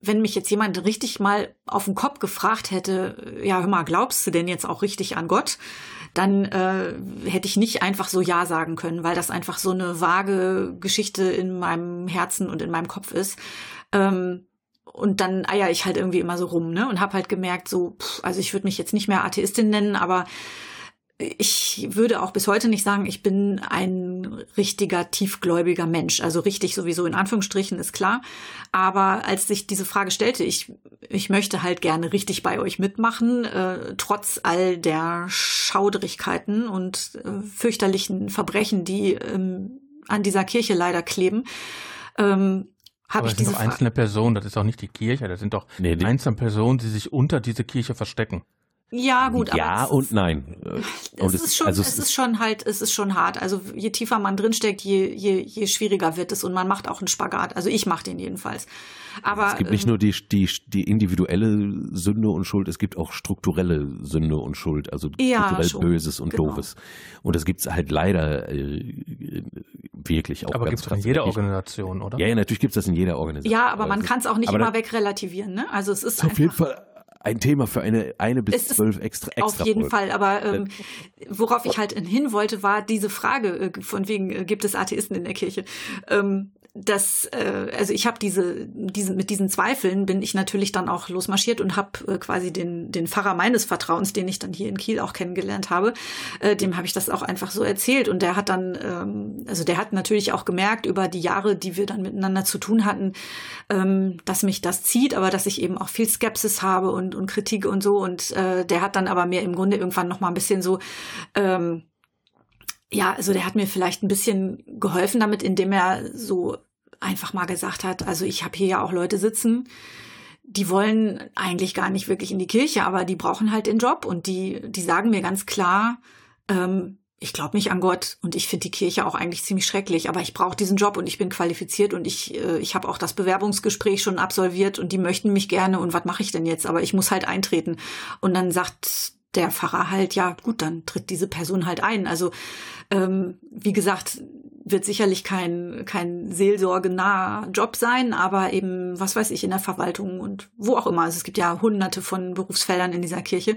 wenn mich jetzt jemand richtig mal auf den Kopf gefragt hätte, ja, hör mal, glaubst du denn jetzt auch richtig an Gott? Dann äh, hätte ich nicht einfach so Ja sagen können, weil das einfach so eine vage Geschichte in meinem Herzen und in meinem Kopf ist. Ähm, und dann eier ich halt irgendwie immer so rum, ne? Und habe halt gemerkt, so, pff, also ich würde mich jetzt nicht mehr Atheistin nennen, aber ich würde auch bis heute nicht sagen, ich bin ein richtiger tiefgläubiger Mensch. Also richtig sowieso in Anführungsstrichen ist klar. Aber als sich diese Frage stellte, ich, ich möchte halt gerne richtig bei euch mitmachen, äh, trotz all der Schauderigkeiten und äh, fürchterlichen Verbrechen, die ähm, an dieser Kirche leider kleben. Ähm, aber ich das sind doch einzelne Personen, das ist auch nicht die Kirche, das sind doch nee, einzelne Personen, die sich unter diese Kirche verstecken. Ja, gut. Ja und nein. Und es, ist schon, also es, es ist schon halt, es ist schon hart. Also je tiefer man drinsteckt, je, je, je schwieriger wird es und man macht auch einen Spagat. Also ich mache den jedenfalls. Aber es gibt nicht ähm, nur die, die, die individuelle Sünde und Schuld, es gibt auch strukturelle Sünde und Schuld, also strukturell ja, Böses und genau. Doofes. Und das gibt's halt leider äh, wirklich auch. Aber gibt es in jeder Organisation, oder? Ja, ja natürlich gibt's das in jeder Organisation. Ja, aber man kann es auch nicht immer wegrelativieren. Ne? Also es ist auf jeden Fall ein Thema für eine eine bis zwölf extra extra Auf jeden Folge. Fall, aber ähm, worauf ich halt hin wollte, war diese Frage äh, von wegen äh, gibt es Atheisten in der Kirche? Ähm, das, äh, also ich habe diese, diese, mit diesen Zweifeln bin ich natürlich dann auch losmarschiert und habe äh, quasi den, den Pfarrer meines Vertrauens, den ich dann hier in Kiel auch kennengelernt habe, äh, dem habe ich das auch einfach so erzählt. Und der hat dann, ähm, also der hat natürlich auch gemerkt über die Jahre, die wir dann miteinander zu tun hatten, ähm, dass mich das zieht, aber dass ich eben auch viel Skepsis habe und, und Kritik und so. Und äh, der hat dann aber mir im Grunde irgendwann noch mal ein bisschen so ähm, ja, also der hat mir vielleicht ein bisschen geholfen damit, indem er so einfach mal gesagt hat, also ich habe hier ja auch Leute sitzen, die wollen eigentlich gar nicht wirklich in die Kirche, aber die brauchen halt den Job und die, die sagen mir ganz klar, ähm, ich glaube nicht an Gott und ich finde die Kirche auch eigentlich ziemlich schrecklich, aber ich brauche diesen Job und ich bin qualifiziert und ich, äh, ich habe auch das Bewerbungsgespräch schon absolviert und die möchten mich gerne und was mache ich denn jetzt? Aber ich muss halt eintreten. Und dann sagt der Pfarrer halt, ja gut, dann tritt diese Person halt ein. Also ähm, wie gesagt, wird sicherlich kein, kein seelsorgenaher Job sein, aber eben, was weiß ich, in der Verwaltung und wo auch immer. Also es gibt ja hunderte von Berufsfeldern in dieser Kirche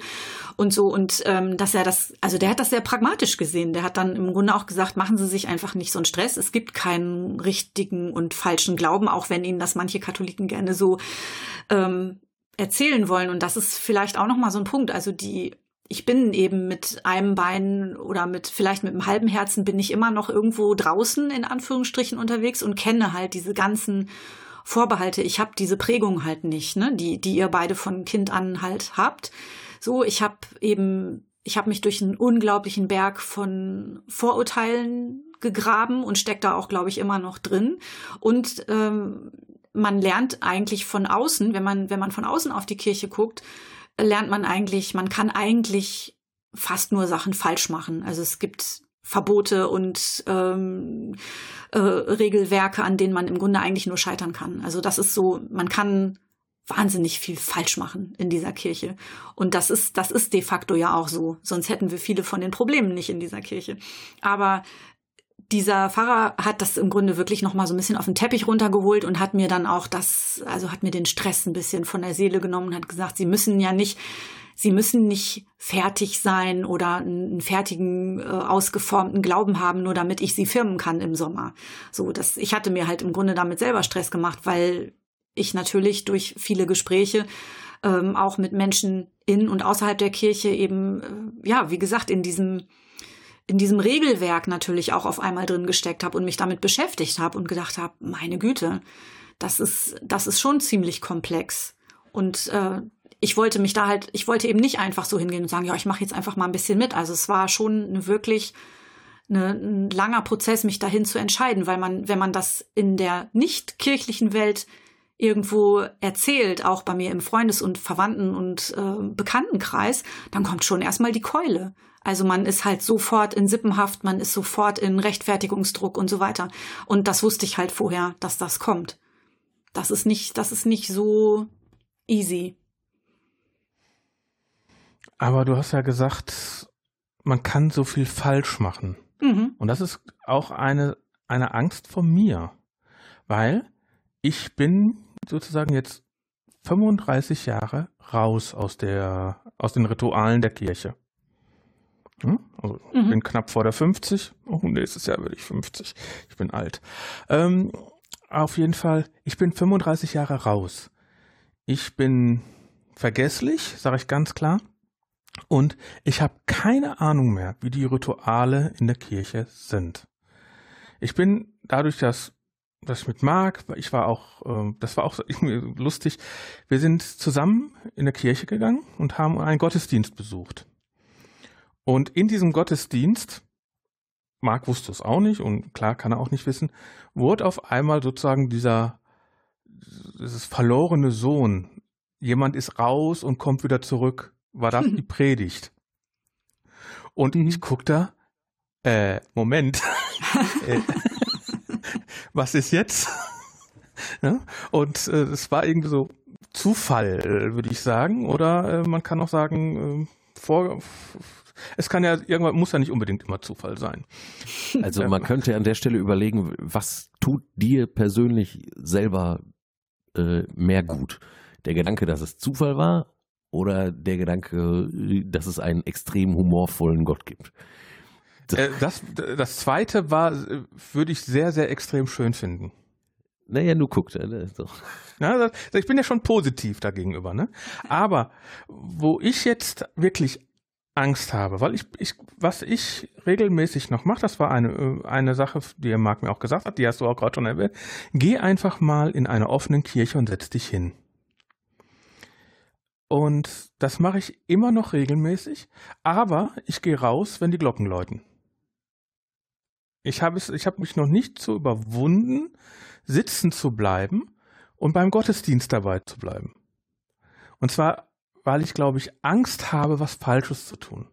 und so. Und ähm, dass er das, also der hat das sehr pragmatisch gesehen. Der hat dann im Grunde auch gesagt, machen Sie sich einfach nicht so einen Stress. Es gibt keinen richtigen und falschen Glauben, auch wenn Ihnen das manche Katholiken gerne so ähm, erzählen wollen. Und das ist vielleicht auch nochmal so ein Punkt. Also die ich bin eben mit einem Bein oder mit vielleicht mit einem halben Herzen bin ich immer noch irgendwo draußen in Anführungsstrichen unterwegs und kenne halt diese ganzen Vorbehalte. Ich habe diese Prägung halt nicht, ne, die die ihr beide von Kind an halt habt. So, ich habe eben ich habe mich durch einen unglaublichen Berg von Vorurteilen gegraben und stecke da auch, glaube ich, immer noch drin. Und ähm, man lernt eigentlich von außen, wenn man wenn man von außen auf die Kirche guckt, lernt man eigentlich, man kann eigentlich fast nur Sachen falsch machen. Also es gibt Verbote und ähm, äh, Regelwerke, an denen man im Grunde eigentlich nur scheitern kann. Also das ist so, man kann wahnsinnig viel falsch machen in dieser Kirche. Und das ist, das ist de facto ja auch so. Sonst hätten wir viele von den Problemen nicht in dieser Kirche. Aber dieser Pfarrer hat das im Grunde wirklich noch mal so ein bisschen auf den Teppich runtergeholt und hat mir dann auch das, also hat mir den Stress ein bisschen von der Seele genommen und hat gesagt, sie müssen ja nicht Sie müssen nicht fertig sein oder einen fertigen, äh, ausgeformten Glauben haben, nur damit ich sie firmen kann im Sommer. So, das, ich hatte mir halt im Grunde damit selber Stress gemacht, weil ich natürlich durch viele Gespräche ähm, auch mit Menschen in und außerhalb der Kirche eben, äh, ja, wie gesagt, in diesem in diesem Regelwerk natürlich auch auf einmal drin gesteckt habe und mich damit beschäftigt habe und gedacht habe, meine Güte, das ist das ist schon ziemlich komplex. Und äh, ich wollte mich da halt, ich wollte eben nicht einfach so hingehen und sagen, ja, ich mache jetzt einfach mal ein bisschen mit. Also es war schon eine wirklich eine, ein langer Prozess, mich dahin zu entscheiden, weil man, wenn man das in der nicht kirchlichen Welt irgendwo erzählt, auch bei mir im Freundes- und Verwandten- und äh, Bekanntenkreis, dann kommt schon erstmal die Keule. Also man ist halt sofort in Sippenhaft, man ist sofort in Rechtfertigungsdruck und so weiter. Und das wusste ich halt vorher, dass das kommt. Das ist nicht, das ist nicht so easy. Aber du hast ja gesagt, man kann so viel falsch machen. Mhm. Und das ist auch eine, eine Angst von mir, weil ich bin sozusagen jetzt 35 Jahre raus aus der, aus den Ritualen der Kirche. Hm? Also mhm. bin knapp vor der 50. Oh, nächstes Jahr werde ich 50. Ich bin alt. Ähm, auf jeden Fall, ich bin 35 Jahre raus. Ich bin vergesslich, sage ich ganz klar. Und ich habe keine Ahnung mehr, wie die Rituale in der Kirche sind. Ich bin dadurch, dass ich mit Marc, ich war auch, äh, das war auch lustig. Wir sind zusammen in der Kirche gegangen und haben einen Gottesdienst besucht. Und in diesem Gottesdienst, Marc wusste es auch nicht und klar kann er auch nicht wissen, wurde auf einmal sozusagen dieser dieses verlorene Sohn, jemand ist raus und kommt wieder zurück war das die Predigt. Und ich guck da, äh, Moment, äh, was ist jetzt? ja? Und äh, es war irgendwie so Zufall, äh, würde ich sagen. Oder äh, man kann auch sagen, äh, vor, es kann ja irgendwann muss ja nicht unbedingt immer Zufall sein. Also man könnte an der Stelle überlegen, was tut dir persönlich selber äh, mehr gut? Der Gedanke, dass es Zufall war oder der Gedanke, dass es einen extrem humorvollen Gott gibt? Äh, das, das zweite war, würde ich sehr, sehr extrem schön finden. Naja, du guckst. Ne? So. Ja, ich bin ja schon positiv dagegenüber. Ne? Aber wo ich jetzt wirklich Angst habe, weil ich, ich was ich regelmäßig noch mache, das war eine, eine Sache, die Marc mir auch gesagt hat, die hast du auch gerade schon erwähnt, geh einfach mal in eine offene Kirche und setz dich hin. Und das mache ich immer noch regelmäßig, aber ich gehe raus, wenn die Glocken läuten. Ich habe es, ich habe mich noch nicht so überwunden, sitzen zu bleiben und beim Gottesdienst dabei zu bleiben. Und zwar, weil ich, glaube ich, Angst habe, was Falsches zu tun.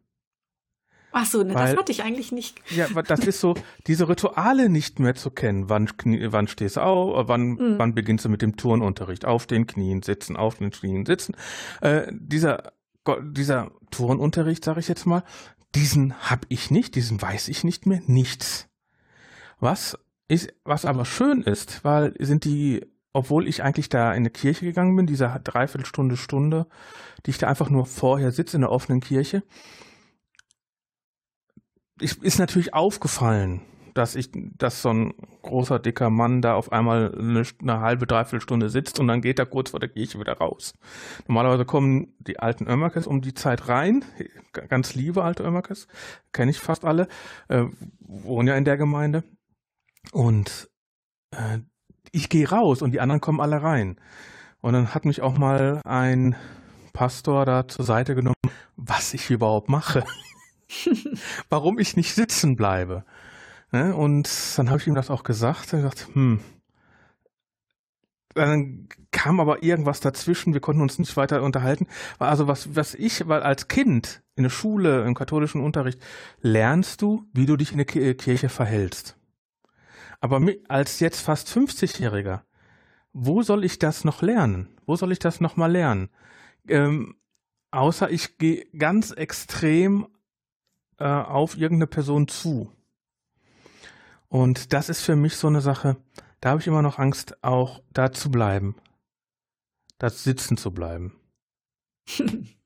Ach so, ne, Weil, das hatte ich eigentlich nicht. Ja, das ist so, diese Rituale nicht mehr zu kennen. Wann, wann stehst du auf, wann, mhm. wann beginnst du mit dem Turnunterricht? Auf den Knien sitzen, auf den Knien sitzen. Äh, dieser, dieser Turnunterricht, sage ich jetzt mal, diesen habe ich nicht, diesen weiß ich nicht mehr, nichts. Was ist, was aber schön ist, weil sind die, obwohl ich eigentlich da in eine Kirche gegangen bin, diese Dreiviertelstunde, Stunde, die ich da einfach nur vorher sitze in der offenen Kirche, ich, ist natürlich aufgefallen, dass ich, dass so ein großer, dicker Mann da auf einmal eine, eine halbe, dreiviertel Stunde sitzt und dann geht er kurz vor der Kirche wieder raus. Normalerweise kommen die alten Ömerkes um die Zeit rein, ganz liebe alte Ömerkes, kenne ich fast alle, äh, wohnen ja in der Gemeinde. Und äh, ich gehe raus und die anderen kommen alle rein. Und dann hat mich auch mal ein Pastor da zur Seite genommen, was ich überhaupt mache. warum ich nicht sitzen bleibe. Ne? Und dann habe ich ihm das auch gesagt. Er gesagt, hm, dann kam aber irgendwas dazwischen, wir konnten uns nicht weiter unterhalten. Also was, was ich, weil als Kind in der Schule, im katholischen Unterricht, lernst du, wie du dich in der Kirche verhältst. Aber als jetzt fast 50-Jähriger, wo soll ich das noch lernen? Wo soll ich das noch mal lernen? Ähm, außer ich gehe ganz extrem äh, auf irgendeine Person zu. Und das ist für mich so eine Sache, da habe ich immer noch Angst, auch da zu bleiben. Da sitzen zu bleiben.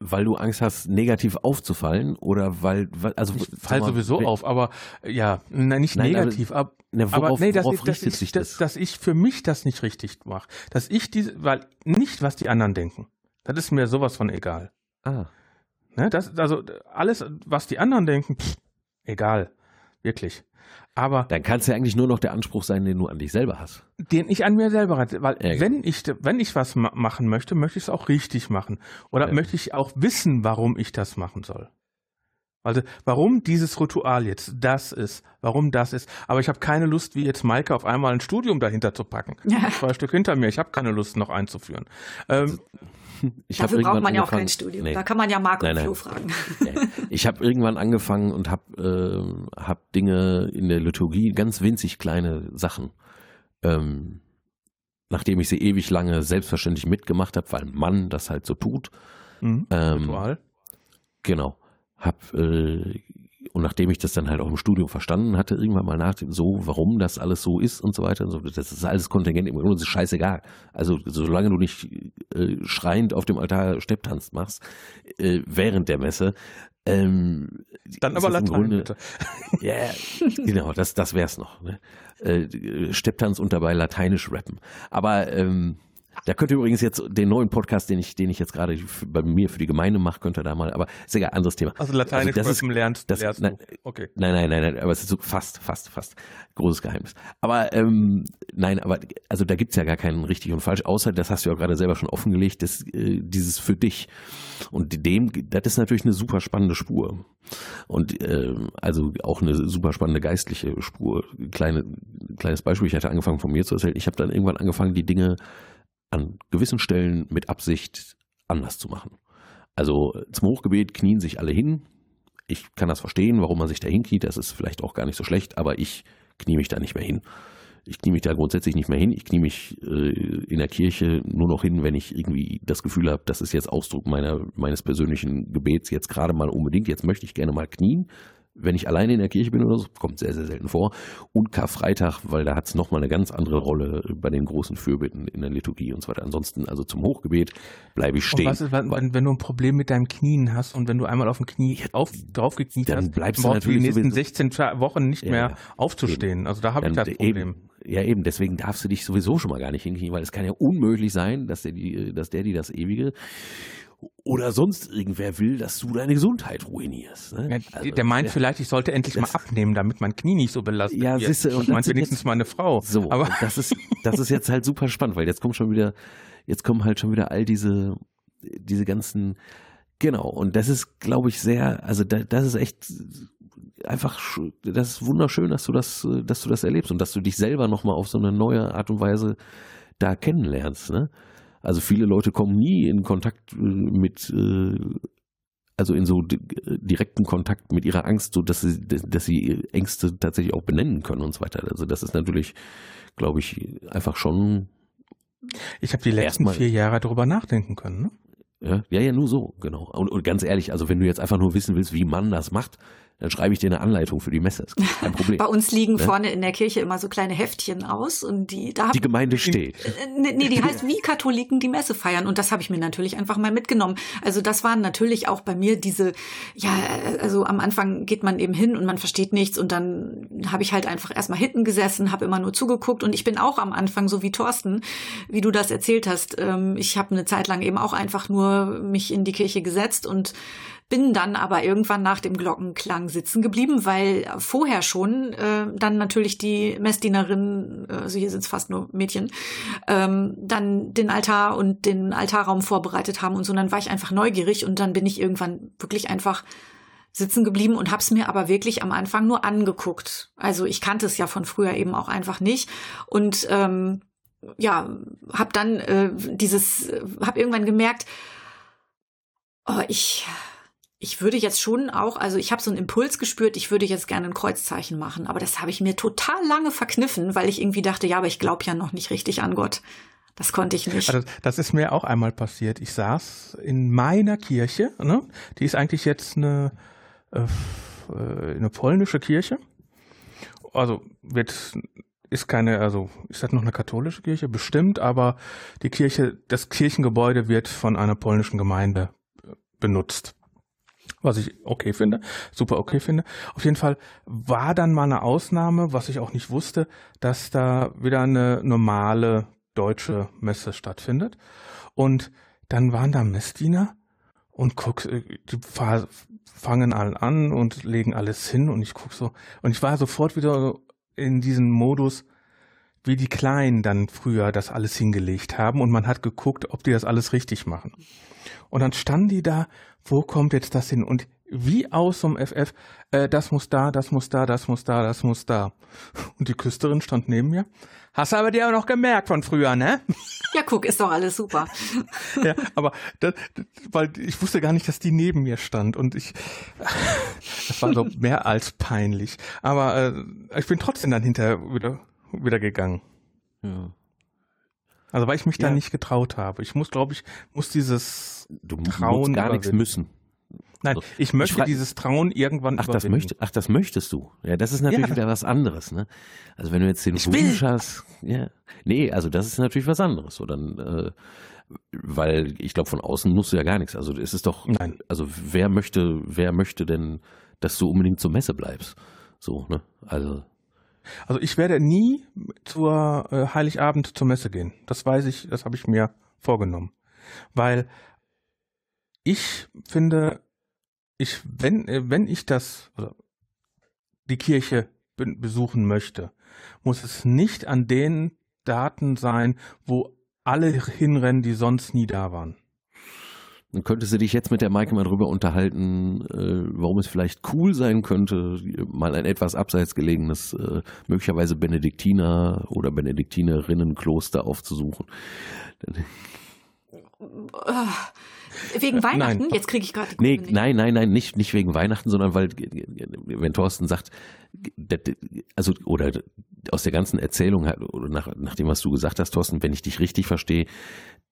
weil du Angst hast, negativ aufzufallen oder weil, also ich fall sowieso auf, aber ja, nein, nicht nein, negativ, aber, na, worauf, aber nee, dass, worauf dass, ich, das? dass ich für mich das nicht richtig mache, dass ich diese, weil nicht was die anderen denken, das ist mir sowas von egal. Ah. Ne, das, also alles, was die anderen denken, pff, egal, wirklich. Aber dann kann es ja eigentlich nur noch der Anspruch sein, den du an dich selber hast. Den ich an mir selber hatte, weil ja, wenn ich wenn ich was ma machen möchte, möchte ich es auch richtig machen oder ja. möchte ich auch wissen, warum ich das machen soll. Also warum dieses Ritual jetzt das ist, warum das ist. Aber ich habe keine Lust, wie jetzt Maike, auf einmal ein Studium dahinter zu packen. Ja. Zwei Stück hinter mir. Ich habe keine Lust, noch einzuführen. Ähm, ich Dafür braucht man ja auch kein Studium. Nee. Da kann man ja Marco nein, nein. Flo fragen. Ich habe irgendwann angefangen und habe äh, hab Dinge in der Liturgie, ganz winzig kleine Sachen, ähm, nachdem ich sie ewig lange selbstverständlich mitgemacht habe, weil man das halt so tut. Mhm. Ähm, Ritual. Genau. Hab äh, und nachdem ich das dann halt auch im Studium verstanden hatte, irgendwann mal nach so, warum das alles so ist und so weiter, und so, das ist alles Kontingent im Grunde, das ist scheißegal. Also solange du nicht äh, schreiend auf dem Altar Stepptanz machst, äh, während der Messe, ähm, dann aber Latein, Grunde, bitte. Ja, yeah, genau, das, das wär's noch. Ne? Äh, Stepptanz und dabei lateinisch rappen. Aber ähm, da könnte übrigens jetzt den neuen Podcast, den ich, den ich jetzt gerade bei mir für die Gemeinde mache, könnte da mal, aber ist egal, anderes Thema. Also Lateinisch also das ist, lernt, das, lernst nein. Okay. Nein, nein, nein, nein, aber es ist so fast, fast, fast. Großes Geheimnis. Aber ähm, nein, aber also da gibt's ja gar keinen richtig und falsch, außer das hast du ja gerade selber schon offengelegt, das, äh, dieses für dich. Und dem, das ist natürlich eine super spannende Spur. Und äh, also auch eine super spannende geistliche Spur. Kleine, kleines Beispiel, ich hatte angefangen von mir zu erzählen, ich habe dann irgendwann angefangen, die Dinge an gewissen Stellen mit Absicht anders zu machen. Also zum Hochgebet knien sich alle hin. Ich kann das verstehen, warum man sich da hinkniet. Das ist vielleicht auch gar nicht so schlecht, aber ich knie mich da nicht mehr hin. Ich knie mich da grundsätzlich nicht mehr hin. Ich knie mich äh, in der Kirche nur noch hin, wenn ich irgendwie das Gefühl habe, das ist jetzt Ausdruck meiner, meines persönlichen Gebets jetzt gerade mal unbedingt. Jetzt möchte ich gerne mal knien wenn ich alleine in der Kirche bin oder so, kommt sehr, sehr selten vor. Und Karfreitag, weil da hat es nochmal eine ganz andere Rolle bei den großen Fürbitten in der Liturgie und so weiter. Ansonsten, also zum Hochgebet bleibe ich stehen. Und was ist, wenn, wenn, du ein Problem mit deinem Knien hast und wenn du einmal auf dem Knie auf, drauf gekniet dann hast, bleibst du natürlich die nächsten 16 Wochen nicht ja, mehr aufzustehen. Also da habe ich das Problem. Eben, ja, eben, deswegen darfst du dich sowieso schon mal gar nicht hinknien, weil es kann ja unmöglich sein, dass der, die, dass der, die das ewige oder sonst irgendwer will, dass du deine Gesundheit ruinierst. Ne? Ja, also, der meint ja, vielleicht, ich sollte endlich mal abnehmen, damit mein Knie nicht so belastet ja, wird. Siehste, und meint wenigstens jetzt, meine Frau. So, aber das ist das ist jetzt halt super spannend, weil jetzt kommt schon wieder, jetzt kommen halt schon wieder all diese diese ganzen genau und das ist, glaube ich, sehr, also da, das ist echt einfach, das ist wunderschön, dass du das, dass du das erlebst und dass du dich selber nochmal auf so eine neue Art und Weise da kennenlernst. Ne? Also viele Leute kommen nie in Kontakt äh, mit, äh, also in so direkten Kontakt mit ihrer Angst, so dass sie, dass sie Ängste tatsächlich auch benennen können und so weiter. Also das ist natürlich, glaube ich, einfach schon. Ich habe die letzten vier Jahre darüber nachdenken können. Ne? Ja, ja, ja, nur so, genau. Und, und ganz ehrlich, also wenn du jetzt einfach nur wissen willst, wie man das macht, dann schreibe ich dir eine Anleitung für die Messe. Das ist kein Problem. Bei uns liegen ne? vorne in der Kirche immer so kleine Heftchen aus und die da Die Gemeinde steht. Nee, nee, die heißt wie Katholiken die Messe feiern und das habe ich mir natürlich einfach mal mitgenommen. Also das waren natürlich auch bei mir diese ja, also am Anfang geht man eben hin und man versteht nichts und dann habe ich halt einfach erstmal hinten gesessen, habe immer nur zugeguckt und ich bin auch am Anfang so wie Thorsten, wie du das erzählt hast. Ähm, ich habe eine Zeit lang eben auch einfach nur mich in die Kirche gesetzt und bin dann aber irgendwann nach dem Glockenklang sitzen geblieben, weil vorher schon äh, dann natürlich die Messdienerin, äh, also hier sind es fast nur Mädchen, ähm, dann den Altar und den Altarraum vorbereitet haben und so. Und dann war ich einfach neugierig und dann bin ich irgendwann wirklich einfach sitzen geblieben und hab's mir aber wirklich am Anfang nur angeguckt. Also ich kannte es ja von früher eben auch einfach nicht und ähm, ja, habe dann äh, dieses, habe irgendwann gemerkt, oh, ich, ich würde jetzt schon auch, also ich habe so einen Impuls gespürt, ich würde jetzt gerne ein Kreuzzeichen machen, aber das habe ich mir total lange verkniffen, weil ich irgendwie dachte, ja, aber ich glaube ja noch nicht richtig an Gott. Das konnte ich nicht. Also das ist mir auch einmal passiert. Ich saß in meiner Kirche, ne? die ist eigentlich jetzt eine, äh, eine polnische Kirche. Also wird ist keine, also ist das noch eine katholische Kirche? Bestimmt, aber die Kirche, das Kirchengebäude wird von einer polnischen Gemeinde äh, benutzt. Was ich okay finde, super okay finde. Auf jeden Fall war dann mal eine Ausnahme, was ich auch nicht wusste, dass da wieder eine normale deutsche Messe stattfindet. Und dann waren da Messdiener und guck, äh, die fangen alle an und legen alles hin und ich guck so und ich war sofort wieder in diesen Modus, wie die Kleinen dann früher das alles hingelegt haben und man hat geguckt, ob die das alles richtig machen. Und dann standen die da, wo kommt jetzt das hin? Und wie aus zum FF, äh, das muss da, das muss da, das muss da, das muss da. Und die Küsterin stand neben mir. Hast du aber dir auch noch gemerkt von früher, ne? Ja, guck, ist doch alles super. ja, aber das, weil ich wusste gar nicht, dass die neben mir stand und ich, das war so mehr als peinlich. Aber äh, ich bin trotzdem dann hinterher wieder, wieder gegangen. Ja. Also weil ich mich ja. da nicht getraut habe. Ich muss, glaube ich, muss dieses du Trauen gar nichts müssen. Nein, ich möchte ich dieses Trauen irgendwann ach, das möchte, ach, das möchtest du. Ja, das ist natürlich ja. wieder was anderes. Ne? Also wenn du jetzt den ich Wunsch will. hast, ja, nee, also das ist natürlich was anderes. So dann, äh, weil ich glaube, von außen musst du ja gar nichts. Also es ist doch, Nein. also wer möchte, wer möchte denn, dass du unbedingt zur Messe bleibst? So, ne? Also also ich werde nie zur äh, Heiligabend zur Messe gehen. Das weiß ich, das habe ich mir vorgenommen. Weil ich finde, ich, wenn, äh, wenn ich das, also die Kirche besuchen möchte, muss es nicht an den Daten sein, wo alle hinrennen, die sonst nie da waren. Dann könntest du dich jetzt mit der Maike mal drüber unterhalten, äh, warum es vielleicht cool sein könnte, mal ein etwas abseits gelegenes, äh, möglicherweise Benediktiner oder Benediktinerinnenkloster aufzusuchen. Wegen Weihnachten? Nein. Jetzt kriege ich gerade. Nee, nein, nein, nein, nicht, nicht wegen Weihnachten, sondern weil, wenn Thorsten sagt, also, oder aus der ganzen Erzählung, oder nach, nach dem, was du gesagt hast, Thorsten, wenn ich dich richtig verstehe,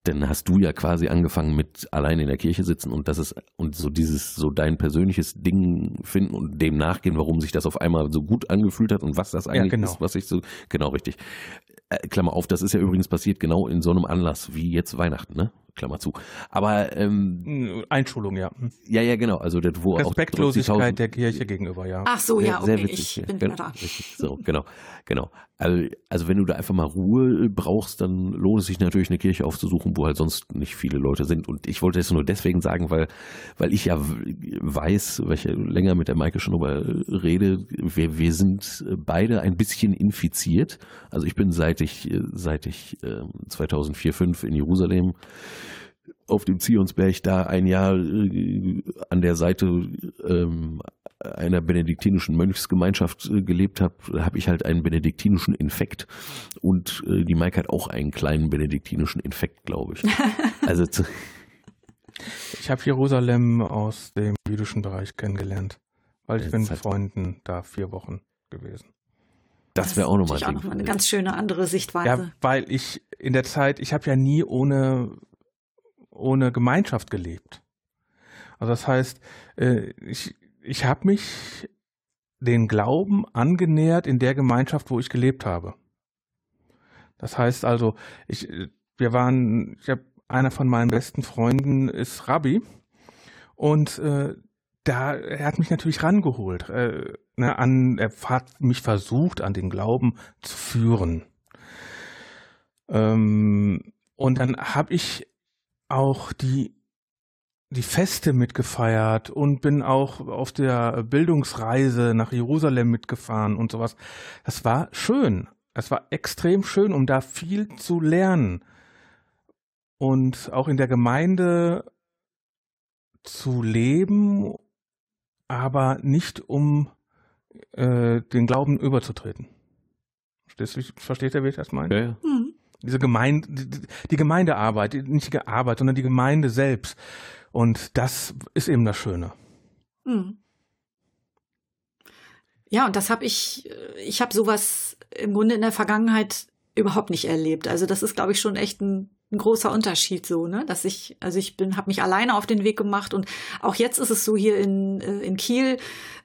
dann hast du ja quasi angefangen mit allein in der Kirche sitzen und das ist und so dieses so dein persönliches Ding finden und dem nachgehen, warum sich das auf einmal so gut angefühlt hat und was das eigentlich ja, genau. ist, was ich so genau richtig. Äh, Klammer auf, das ist ja übrigens passiert genau in so einem Anlass wie jetzt Weihnachten, ne? Klammer zu. Aber ähm, hm, Einschulung, ja. Ja, ja, genau. Also das, wo Respektlosigkeit auch der Kirche gegenüber, ja. Ach so, ja, okay, sehr witzig, ich bin genau, da. Richtig, so, genau, genau. Also, also wenn du da einfach mal Ruhe brauchst, dann lohnt es sich natürlich eine Kirche aufzusuchen, wo halt sonst nicht viele Leute sind. Und ich wollte das nur deswegen sagen, weil, weil ich ja weiß, weil ich ja länger mit der Maike schon darüber rede, wir, wir sind beide ein bisschen infiziert. Also ich bin seit ich, seit ich äh, 2004, 5 in Jerusalem auf dem Zionsberg da ein Jahr äh, an der Seite ähm, einer benediktinischen Mönchsgemeinschaft äh, gelebt habe, habe ich halt einen benediktinischen Infekt und äh, die Maike hat auch einen kleinen benediktinischen Infekt, glaube ich. Also ich habe Jerusalem aus dem jüdischen Bereich kennengelernt, weil ich bin mit Freunden da vier Wochen gewesen. Das wäre auch nochmal noch eine ganz schöne andere Sichtweise. Ja, weil ich in der Zeit, ich habe ja nie ohne ohne Gemeinschaft gelebt. Also das heißt, äh, ich, ich habe mich den Glauben angenähert in der Gemeinschaft, wo ich gelebt habe. Das heißt also, ich, wir waren, ich habe einer von meinen besten Freunden ist Rabbi und äh, da er hat mich natürlich rangeholt, äh, ne, an, er hat mich versucht, an den Glauben zu führen. Ähm, und dann habe ich auch die die Feste mitgefeiert und bin auch auf der Bildungsreise nach Jerusalem mitgefahren und sowas. Das war schön. Es war extrem schön, um da viel zu lernen. Und auch in der Gemeinde zu leben, aber nicht um äh, den Glauben überzutreten. Versteht, versteht ihr, wie ich das meine? Ja, ja. Mhm. Diese Gemeinde, die Gemeindearbeit, nicht die Arbeit, sondern die Gemeinde selbst. Und das ist eben das Schöne. Mhm. Ja, und das habe ich, ich habe sowas im Grunde in der Vergangenheit überhaupt nicht erlebt. Also das ist, glaube ich, schon echt ein, ein, großer Unterschied so, ne? Dass ich, also ich bin, habe mich alleine auf den Weg gemacht und auch jetzt ist es so hier in, äh, in Kiel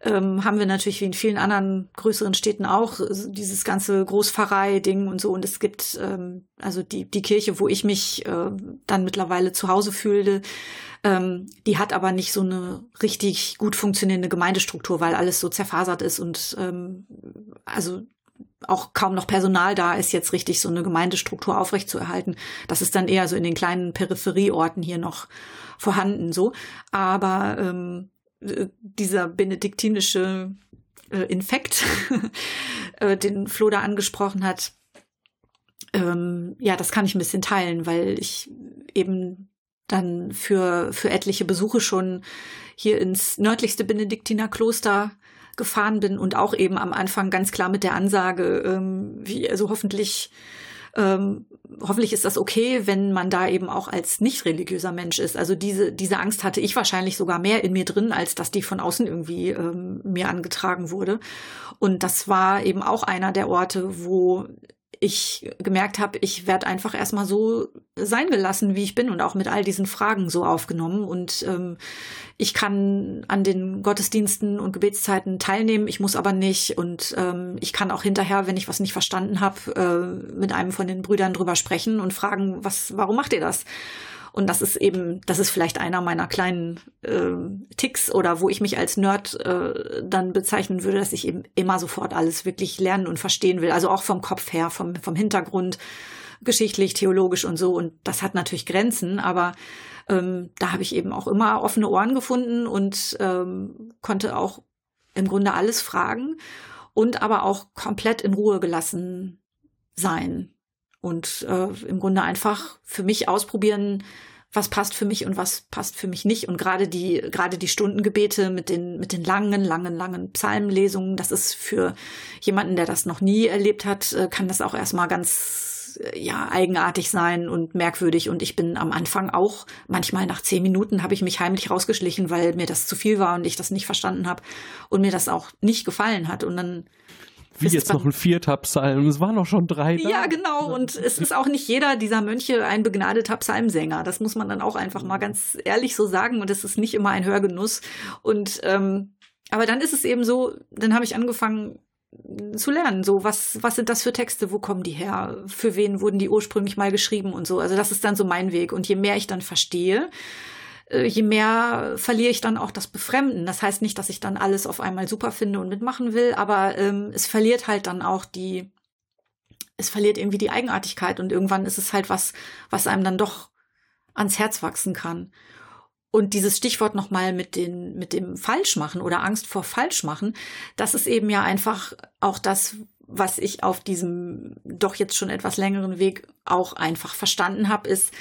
ähm, haben wir natürlich wie in vielen anderen größeren Städten auch dieses ganze Großpfarrei-Ding und so. Und es gibt ähm, also die, die Kirche, wo ich mich äh, dann mittlerweile zu Hause fühlte, ähm, die hat aber nicht so eine richtig gut funktionierende Gemeindestruktur, weil alles so zerfasert ist und ähm, also auch kaum noch Personal da ist, jetzt richtig so eine Gemeindestruktur aufrechtzuerhalten. Das ist dann eher so in den kleinen Peripherieorten hier noch vorhanden so. Aber ähm, äh, dieser benediktinische äh, Infekt, äh, den Flo da angesprochen hat, ähm, ja, das kann ich ein bisschen teilen, weil ich eben dann für, für etliche Besuche schon hier ins nördlichste Benediktinerkloster gefahren bin und auch eben am Anfang ganz klar mit der Ansage, ähm, wie, also hoffentlich, ähm, hoffentlich ist das okay, wenn man da eben auch als nicht religiöser Mensch ist. Also diese, diese Angst hatte ich wahrscheinlich sogar mehr in mir drin, als dass die von außen irgendwie ähm, mir angetragen wurde. Und das war eben auch einer der Orte, wo ich gemerkt habe, ich werde einfach erstmal so sein gelassen, wie ich bin und auch mit all diesen Fragen so aufgenommen. Und ähm, ich kann an den Gottesdiensten und Gebetszeiten teilnehmen, ich muss aber nicht. Und ähm, ich kann auch hinterher, wenn ich was nicht verstanden habe, äh, mit einem von den Brüdern drüber sprechen und fragen, was, warum macht ihr das? Und das ist eben, das ist vielleicht einer meiner kleinen äh, Ticks oder wo ich mich als Nerd äh, dann bezeichnen würde, dass ich eben immer sofort alles wirklich lernen und verstehen will. Also auch vom Kopf her, vom, vom Hintergrund, geschichtlich, theologisch und so. Und das hat natürlich Grenzen, aber ähm, da habe ich eben auch immer offene Ohren gefunden und ähm, konnte auch im Grunde alles fragen und aber auch komplett in Ruhe gelassen sein und äh, im Grunde einfach für mich ausprobieren, was passt für mich und was passt für mich nicht. Und gerade die, gerade die Stundengebete mit den, mit den langen, langen, langen Psalmenlesungen, das ist für jemanden, der das noch nie erlebt hat, äh, kann das auch erstmal ganz, äh, ja, eigenartig sein und merkwürdig. Und ich bin am Anfang auch, manchmal nach zehn Minuten habe ich mich heimlich rausgeschlichen, weil mir das zu viel war und ich das nicht verstanden habe und mir das auch nicht gefallen hat. Und dann wie jetzt noch ein vierter Psalm, es waren noch schon drei. Da. Ja, genau. Und es ist auch nicht jeder dieser Mönche ein begnadeter Psalmsänger. Das muss man dann auch einfach mal ganz ehrlich so sagen. Und es ist nicht immer ein Hörgenuss. Und ähm, aber dann ist es eben so, dann habe ich angefangen zu lernen. So, was, was sind das für Texte? Wo kommen die her? Für wen wurden die ursprünglich mal geschrieben und so? Also das ist dann so mein Weg. Und je mehr ich dann verstehe, je mehr verliere ich dann auch das Befremden. Das heißt nicht, dass ich dann alles auf einmal super finde und mitmachen will, aber ähm, es verliert halt dann auch die, es verliert irgendwie die Eigenartigkeit und irgendwann ist es halt was, was einem dann doch ans Herz wachsen kann. Und dieses Stichwort nochmal mit den, mit dem Falschmachen oder Angst vor Falschmachen, das ist eben ja einfach auch das, was ich auf diesem doch jetzt schon etwas längeren Weg auch einfach verstanden habe, ist,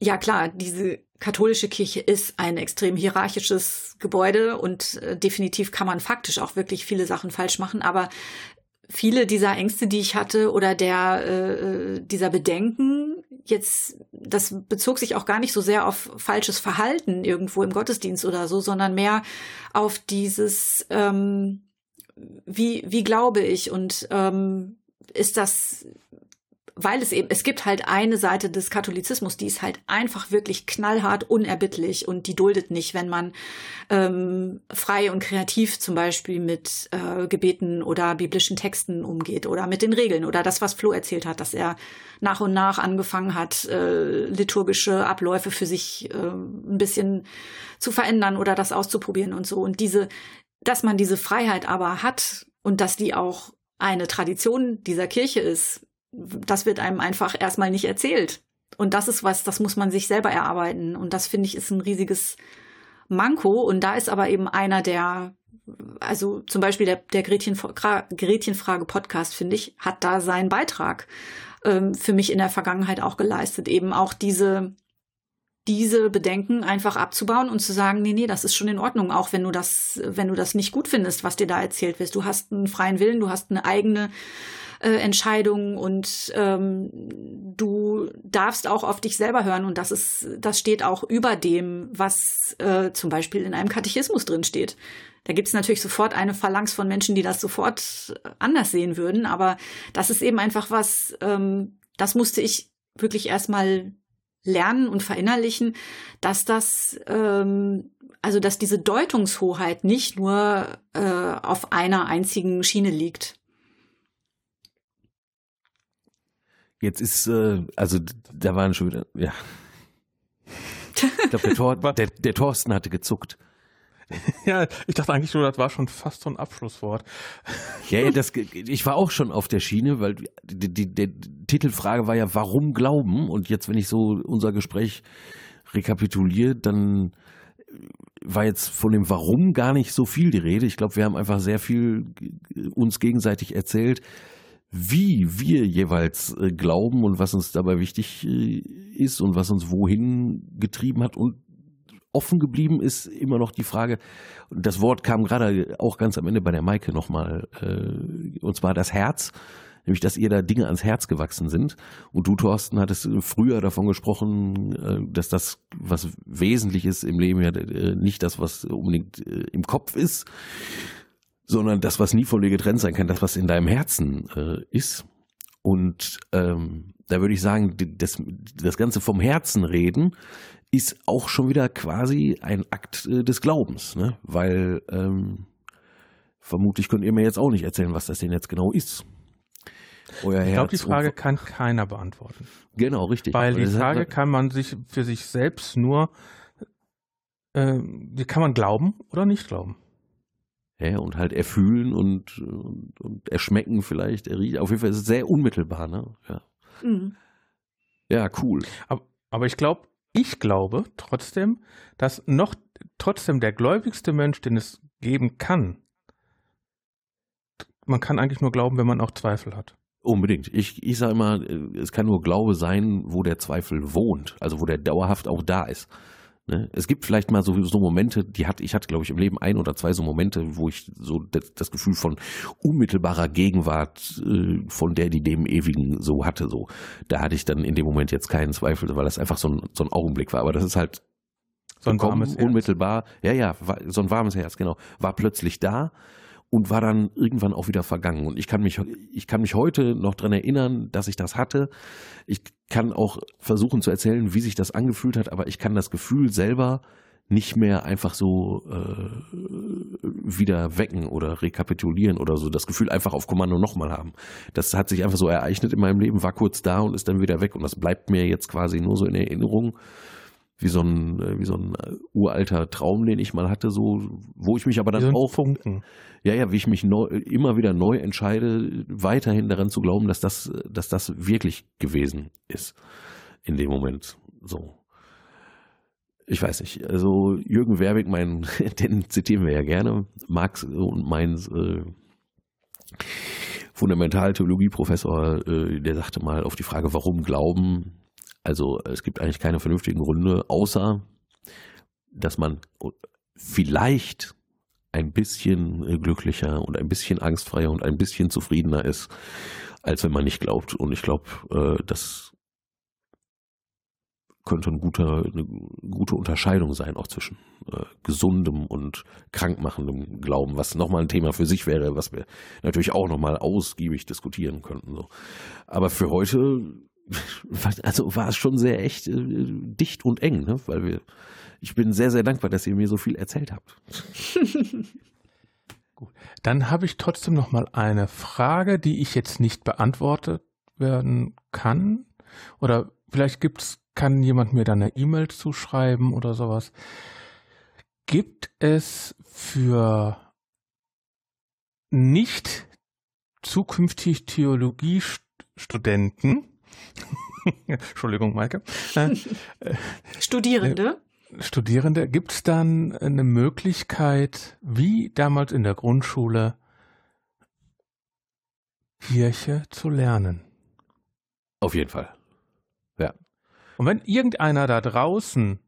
ja klar, diese katholische Kirche ist ein extrem hierarchisches Gebäude und äh, definitiv kann man faktisch auch wirklich viele Sachen falsch machen, aber viele dieser Ängste, die ich hatte oder der äh, dieser Bedenken, jetzt das bezog sich auch gar nicht so sehr auf falsches Verhalten irgendwo im Gottesdienst oder so, sondern mehr auf dieses ähm, wie wie glaube ich und ähm, ist das weil es eben, es gibt halt eine Seite des Katholizismus, die ist halt einfach wirklich knallhart unerbittlich und die duldet nicht, wenn man ähm, frei und kreativ zum Beispiel mit äh, Gebeten oder biblischen Texten umgeht oder mit den Regeln oder das, was Flo erzählt hat, dass er nach und nach angefangen hat, äh, liturgische Abläufe für sich äh, ein bisschen zu verändern oder das auszuprobieren und so. Und diese, dass man diese Freiheit aber hat und dass die auch eine Tradition dieser Kirche ist, das wird einem einfach erstmal nicht erzählt. Und das ist was, das muss man sich selber erarbeiten. Und das finde ich ist ein riesiges Manko. Und da ist aber eben einer der, also zum Beispiel der, der Gretchenfrage-Podcast, finde ich, hat da seinen Beitrag ähm, für mich in der Vergangenheit auch geleistet. Eben auch diese, diese Bedenken einfach abzubauen und zu sagen, nee, nee, das ist schon in Ordnung, auch wenn du das, wenn du das nicht gut findest, was dir da erzählt wird. Du hast einen freien Willen, du hast eine eigene äh, Entscheidungen und ähm, du darfst auch auf dich selber hören und das ist, das steht auch über dem, was äh, zum Beispiel in einem Katechismus drin steht. Da gibt es natürlich sofort eine Phalanx von Menschen, die das sofort anders sehen würden, aber das ist eben einfach was, ähm, das musste ich wirklich erstmal lernen und verinnerlichen, dass das, ähm, also dass diese Deutungshoheit nicht nur äh, auf einer einzigen Schiene liegt. Jetzt ist, äh, also da waren schon wieder, ja. Ich glaube, der, Tor, der, der Thorsten hatte gezuckt. Ja, ich dachte eigentlich schon, das war schon fast so ein Abschlusswort. Ja, das, ich war auch schon auf der Schiene, weil die, die, die Titelfrage war ja, warum glauben? Und jetzt, wenn ich so unser Gespräch rekapituliere, dann war jetzt von dem Warum gar nicht so viel die Rede. Ich glaube, wir haben einfach sehr viel uns gegenseitig erzählt, wie wir jeweils äh, glauben und was uns dabei wichtig äh, ist und was uns wohin getrieben hat und offen geblieben ist immer noch die Frage, das Wort kam gerade auch ganz am Ende bei der Maike nochmal, äh, und zwar das Herz, nämlich dass ihr da Dinge ans Herz gewachsen sind. Und du, Thorsten, hattest früher davon gesprochen, äh, dass das, was wesentlich ist im Leben, ja äh, nicht das, was unbedingt äh, im Kopf ist, sondern das, was nie von dir getrennt sein kann, das, was in deinem Herzen äh, ist. Und ähm, da würde ich sagen, das, das Ganze vom Herzen reden ist auch schon wieder quasi ein Akt äh, des Glaubens, ne? weil ähm, vermutlich könnt ihr mir jetzt auch nicht erzählen, was das denn jetzt genau ist. Euer ich glaube, die Frage kann keiner beantworten. Genau, richtig. Weil die Frage kann man sich für sich selbst nur, äh, die kann man glauben oder nicht glauben. Ja, und halt erfühlen und, und, und erschmecken vielleicht, erriechen. Auf jeden Fall ist es sehr unmittelbar, ne? Ja, mhm. ja cool. Aber, aber ich glaube, ich glaube trotzdem, dass noch trotzdem der gläubigste Mensch, den es geben kann, man kann eigentlich nur glauben, wenn man auch Zweifel hat. Unbedingt. Ich, ich sage immer, äh, es kann nur Glaube sein, wo der Zweifel wohnt, also wo der dauerhaft auch da ist. Ne? Es gibt vielleicht mal so, so Momente, die hat, ich hatte, glaube ich, im Leben ein oder zwei so Momente, wo ich so das, das Gefühl von unmittelbarer Gegenwart äh, von der, die dem Ewigen so hatte. So, da hatte ich dann in dem Moment jetzt keinen Zweifel, weil das einfach so ein, so ein Augenblick war. Aber das ist halt so ein warmes unmittelbar. Herz. Ja, ja, war, so ein warmes Herz, genau. War plötzlich da und war dann irgendwann auch wieder vergangen. Und ich kann mich, ich kann mich heute noch dran erinnern, dass ich das hatte. Ich kann auch versuchen zu erzählen, wie sich das angefühlt hat, aber ich kann das Gefühl selber nicht mehr einfach so äh, wieder wecken oder rekapitulieren oder so das Gefühl einfach auf Kommando nochmal haben. Das hat sich einfach so ereignet in meinem Leben, war kurz da und ist dann wieder weg und das bleibt mir jetzt quasi nur so in Erinnerung wie so ein, äh, wie so ein äh, uralter Traum, den ich mal hatte, so, wo ich mich aber dann auch, Funken. ja, ja, wie ich mich neu, immer wieder neu entscheide, weiterhin daran zu glauben, dass das, dass das wirklich gewesen ist in dem Moment, so. Ich weiß nicht, also Jürgen Werwig, mein, den zitieren wir ja gerne, Marx und mein äh, Fundamentaltheologieprofessor, äh, der sagte mal auf die Frage, warum glauben, also es gibt eigentlich keine vernünftigen Gründe, außer dass man vielleicht ein bisschen glücklicher und ein bisschen angstfreier und ein bisschen zufriedener ist, als wenn man nicht glaubt. Und ich glaube, äh, das könnte ein guter, eine gute Unterscheidung sein, auch zwischen äh, gesundem und krankmachendem Glauben, was nochmal ein Thema für sich wäre, was wir natürlich auch nochmal ausgiebig diskutieren könnten. So. Aber für heute also war es schon sehr echt äh, dicht und eng, ne? weil wir, ich bin sehr, sehr dankbar, dass ihr mir so viel erzählt habt. Gut. Dann habe ich trotzdem noch mal eine Frage, die ich jetzt nicht beantwortet werden kann. Oder vielleicht gibt's, kann jemand mir da eine E-Mail zuschreiben oder sowas. Gibt es für nicht zukünftig Theologiestudenten Entschuldigung, Maike. Äh, Studierende. Äh, Studierende, gibt es dann eine Möglichkeit, wie damals in der Grundschule, Kirche zu lernen? Auf jeden Fall. Ja. Und wenn irgendeiner da draußen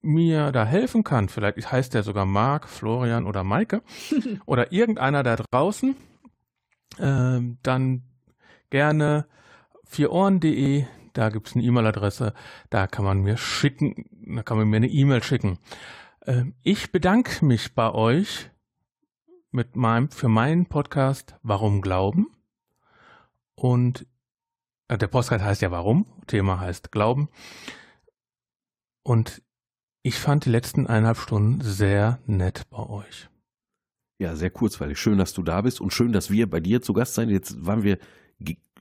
mir da helfen kann, vielleicht heißt der sogar Marc, Florian oder Maike, oder irgendeiner da draußen, äh, dann gerne vierohren.de, da gibt es eine E-Mail-Adresse, da kann man mir schicken, da kann man mir eine E-Mail schicken. Ähm, ich bedanke mich bei euch mit meinem, für meinen Podcast Warum Glauben? Und äh, der Podcast heißt ja Warum? Thema heißt Glauben. Und ich fand die letzten eineinhalb Stunden sehr nett bei euch. Ja, sehr kurzweilig. Schön, dass du da bist und schön, dass wir bei dir zu Gast sein. Jetzt waren wir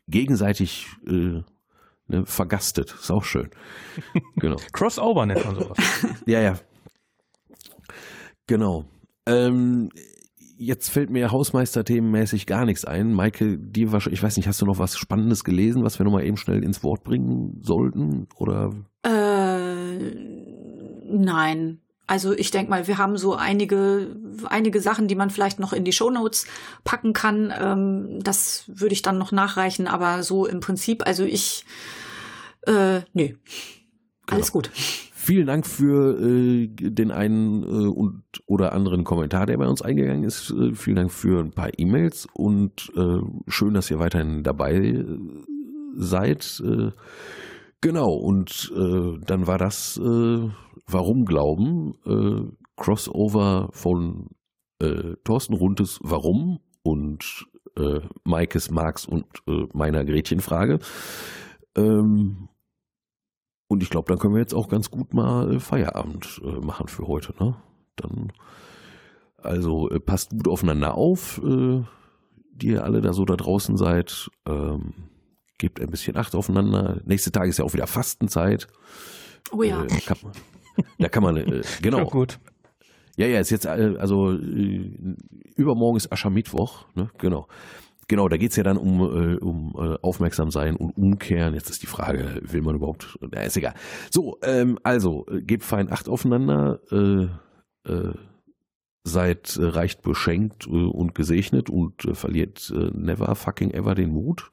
gegenseitig äh, ne, vergastet. Ist auch schön. Genau. Crossover nennt man sowas. ja, ja. Genau. Ähm, jetzt fällt mir Hausmeister-themenmäßig gar nichts ein. Maike, dir wahrscheinlich, ich weiß nicht, hast du noch was Spannendes gelesen, was wir nochmal eben schnell ins Wort bringen sollten? Oder? Äh, nein. Also ich denke mal, wir haben so einige, einige Sachen, die man vielleicht noch in die Shownotes packen kann. Ähm, das würde ich dann noch nachreichen, aber so im Prinzip, also ich, äh, nee, alles genau. gut. Vielen Dank für äh, den einen äh, und oder anderen Kommentar, der bei uns eingegangen ist. Äh, vielen Dank für ein paar E-Mails und äh, schön, dass ihr weiterhin dabei äh, seid. Äh, genau, und dann war das Warum Glauben, Crossover von Thorsten Runtes Warum und Maikes Marx und meiner Gretchenfrage. Ähm, und ich glaube, dann können wir jetzt auch ganz gut mal äh, Feierabend äh, machen für heute. Ne? Dann, also äh, passt gut aufeinander auf, äh, die ihr alle da so da draußen seid. Ähm, gebt ein bisschen Acht aufeinander. Nächste Tag ist ja auch wieder Fastenzeit. Oh ja. Äh, kann da kann man, äh, genau. Ja, gut. Ja, ja, ist jetzt, also übermorgen ist Aschermittwoch, ne? Genau. Genau, da geht's ja dann um, äh, um äh, aufmerksam sein und umkehren. Jetzt ist die Frage, will man überhaupt, na, ist egal. So, ähm, also, äh, gebt fein Acht aufeinander, äh, äh, seid äh, reich beschenkt äh, und gesegnet und äh, verliert äh, never fucking ever den Mut.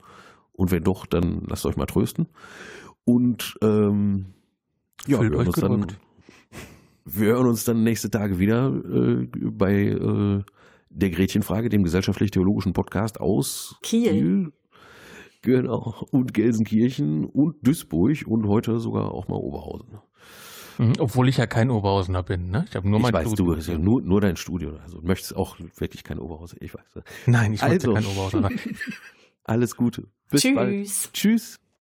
Und wenn doch, dann lasst euch mal trösten. Und ähm, ja, wir hören, uns dann, wir hören uns dann nächste Tage wieder äh, bei äh, der Gretchenfrage, dem gesellschaftlich-theologischen Podcast aus Kiel. Kiel. Genau. Und Gelsenkirchen und Duisburg und heute sogar auch mal Oberhausen. Mhm, obwohl ich ja kein Oberhausener bin, ne? Ich habe nur ich mein weiß, Studio. Du, ja nur, nur dein Studio. Also du möchtest auch wirklich kein Oberhauser. Ich weiß. Nein, ich also, möchte kein Oberhauser. Alles Gute. Bis Tschüss. Bald. Tschüss.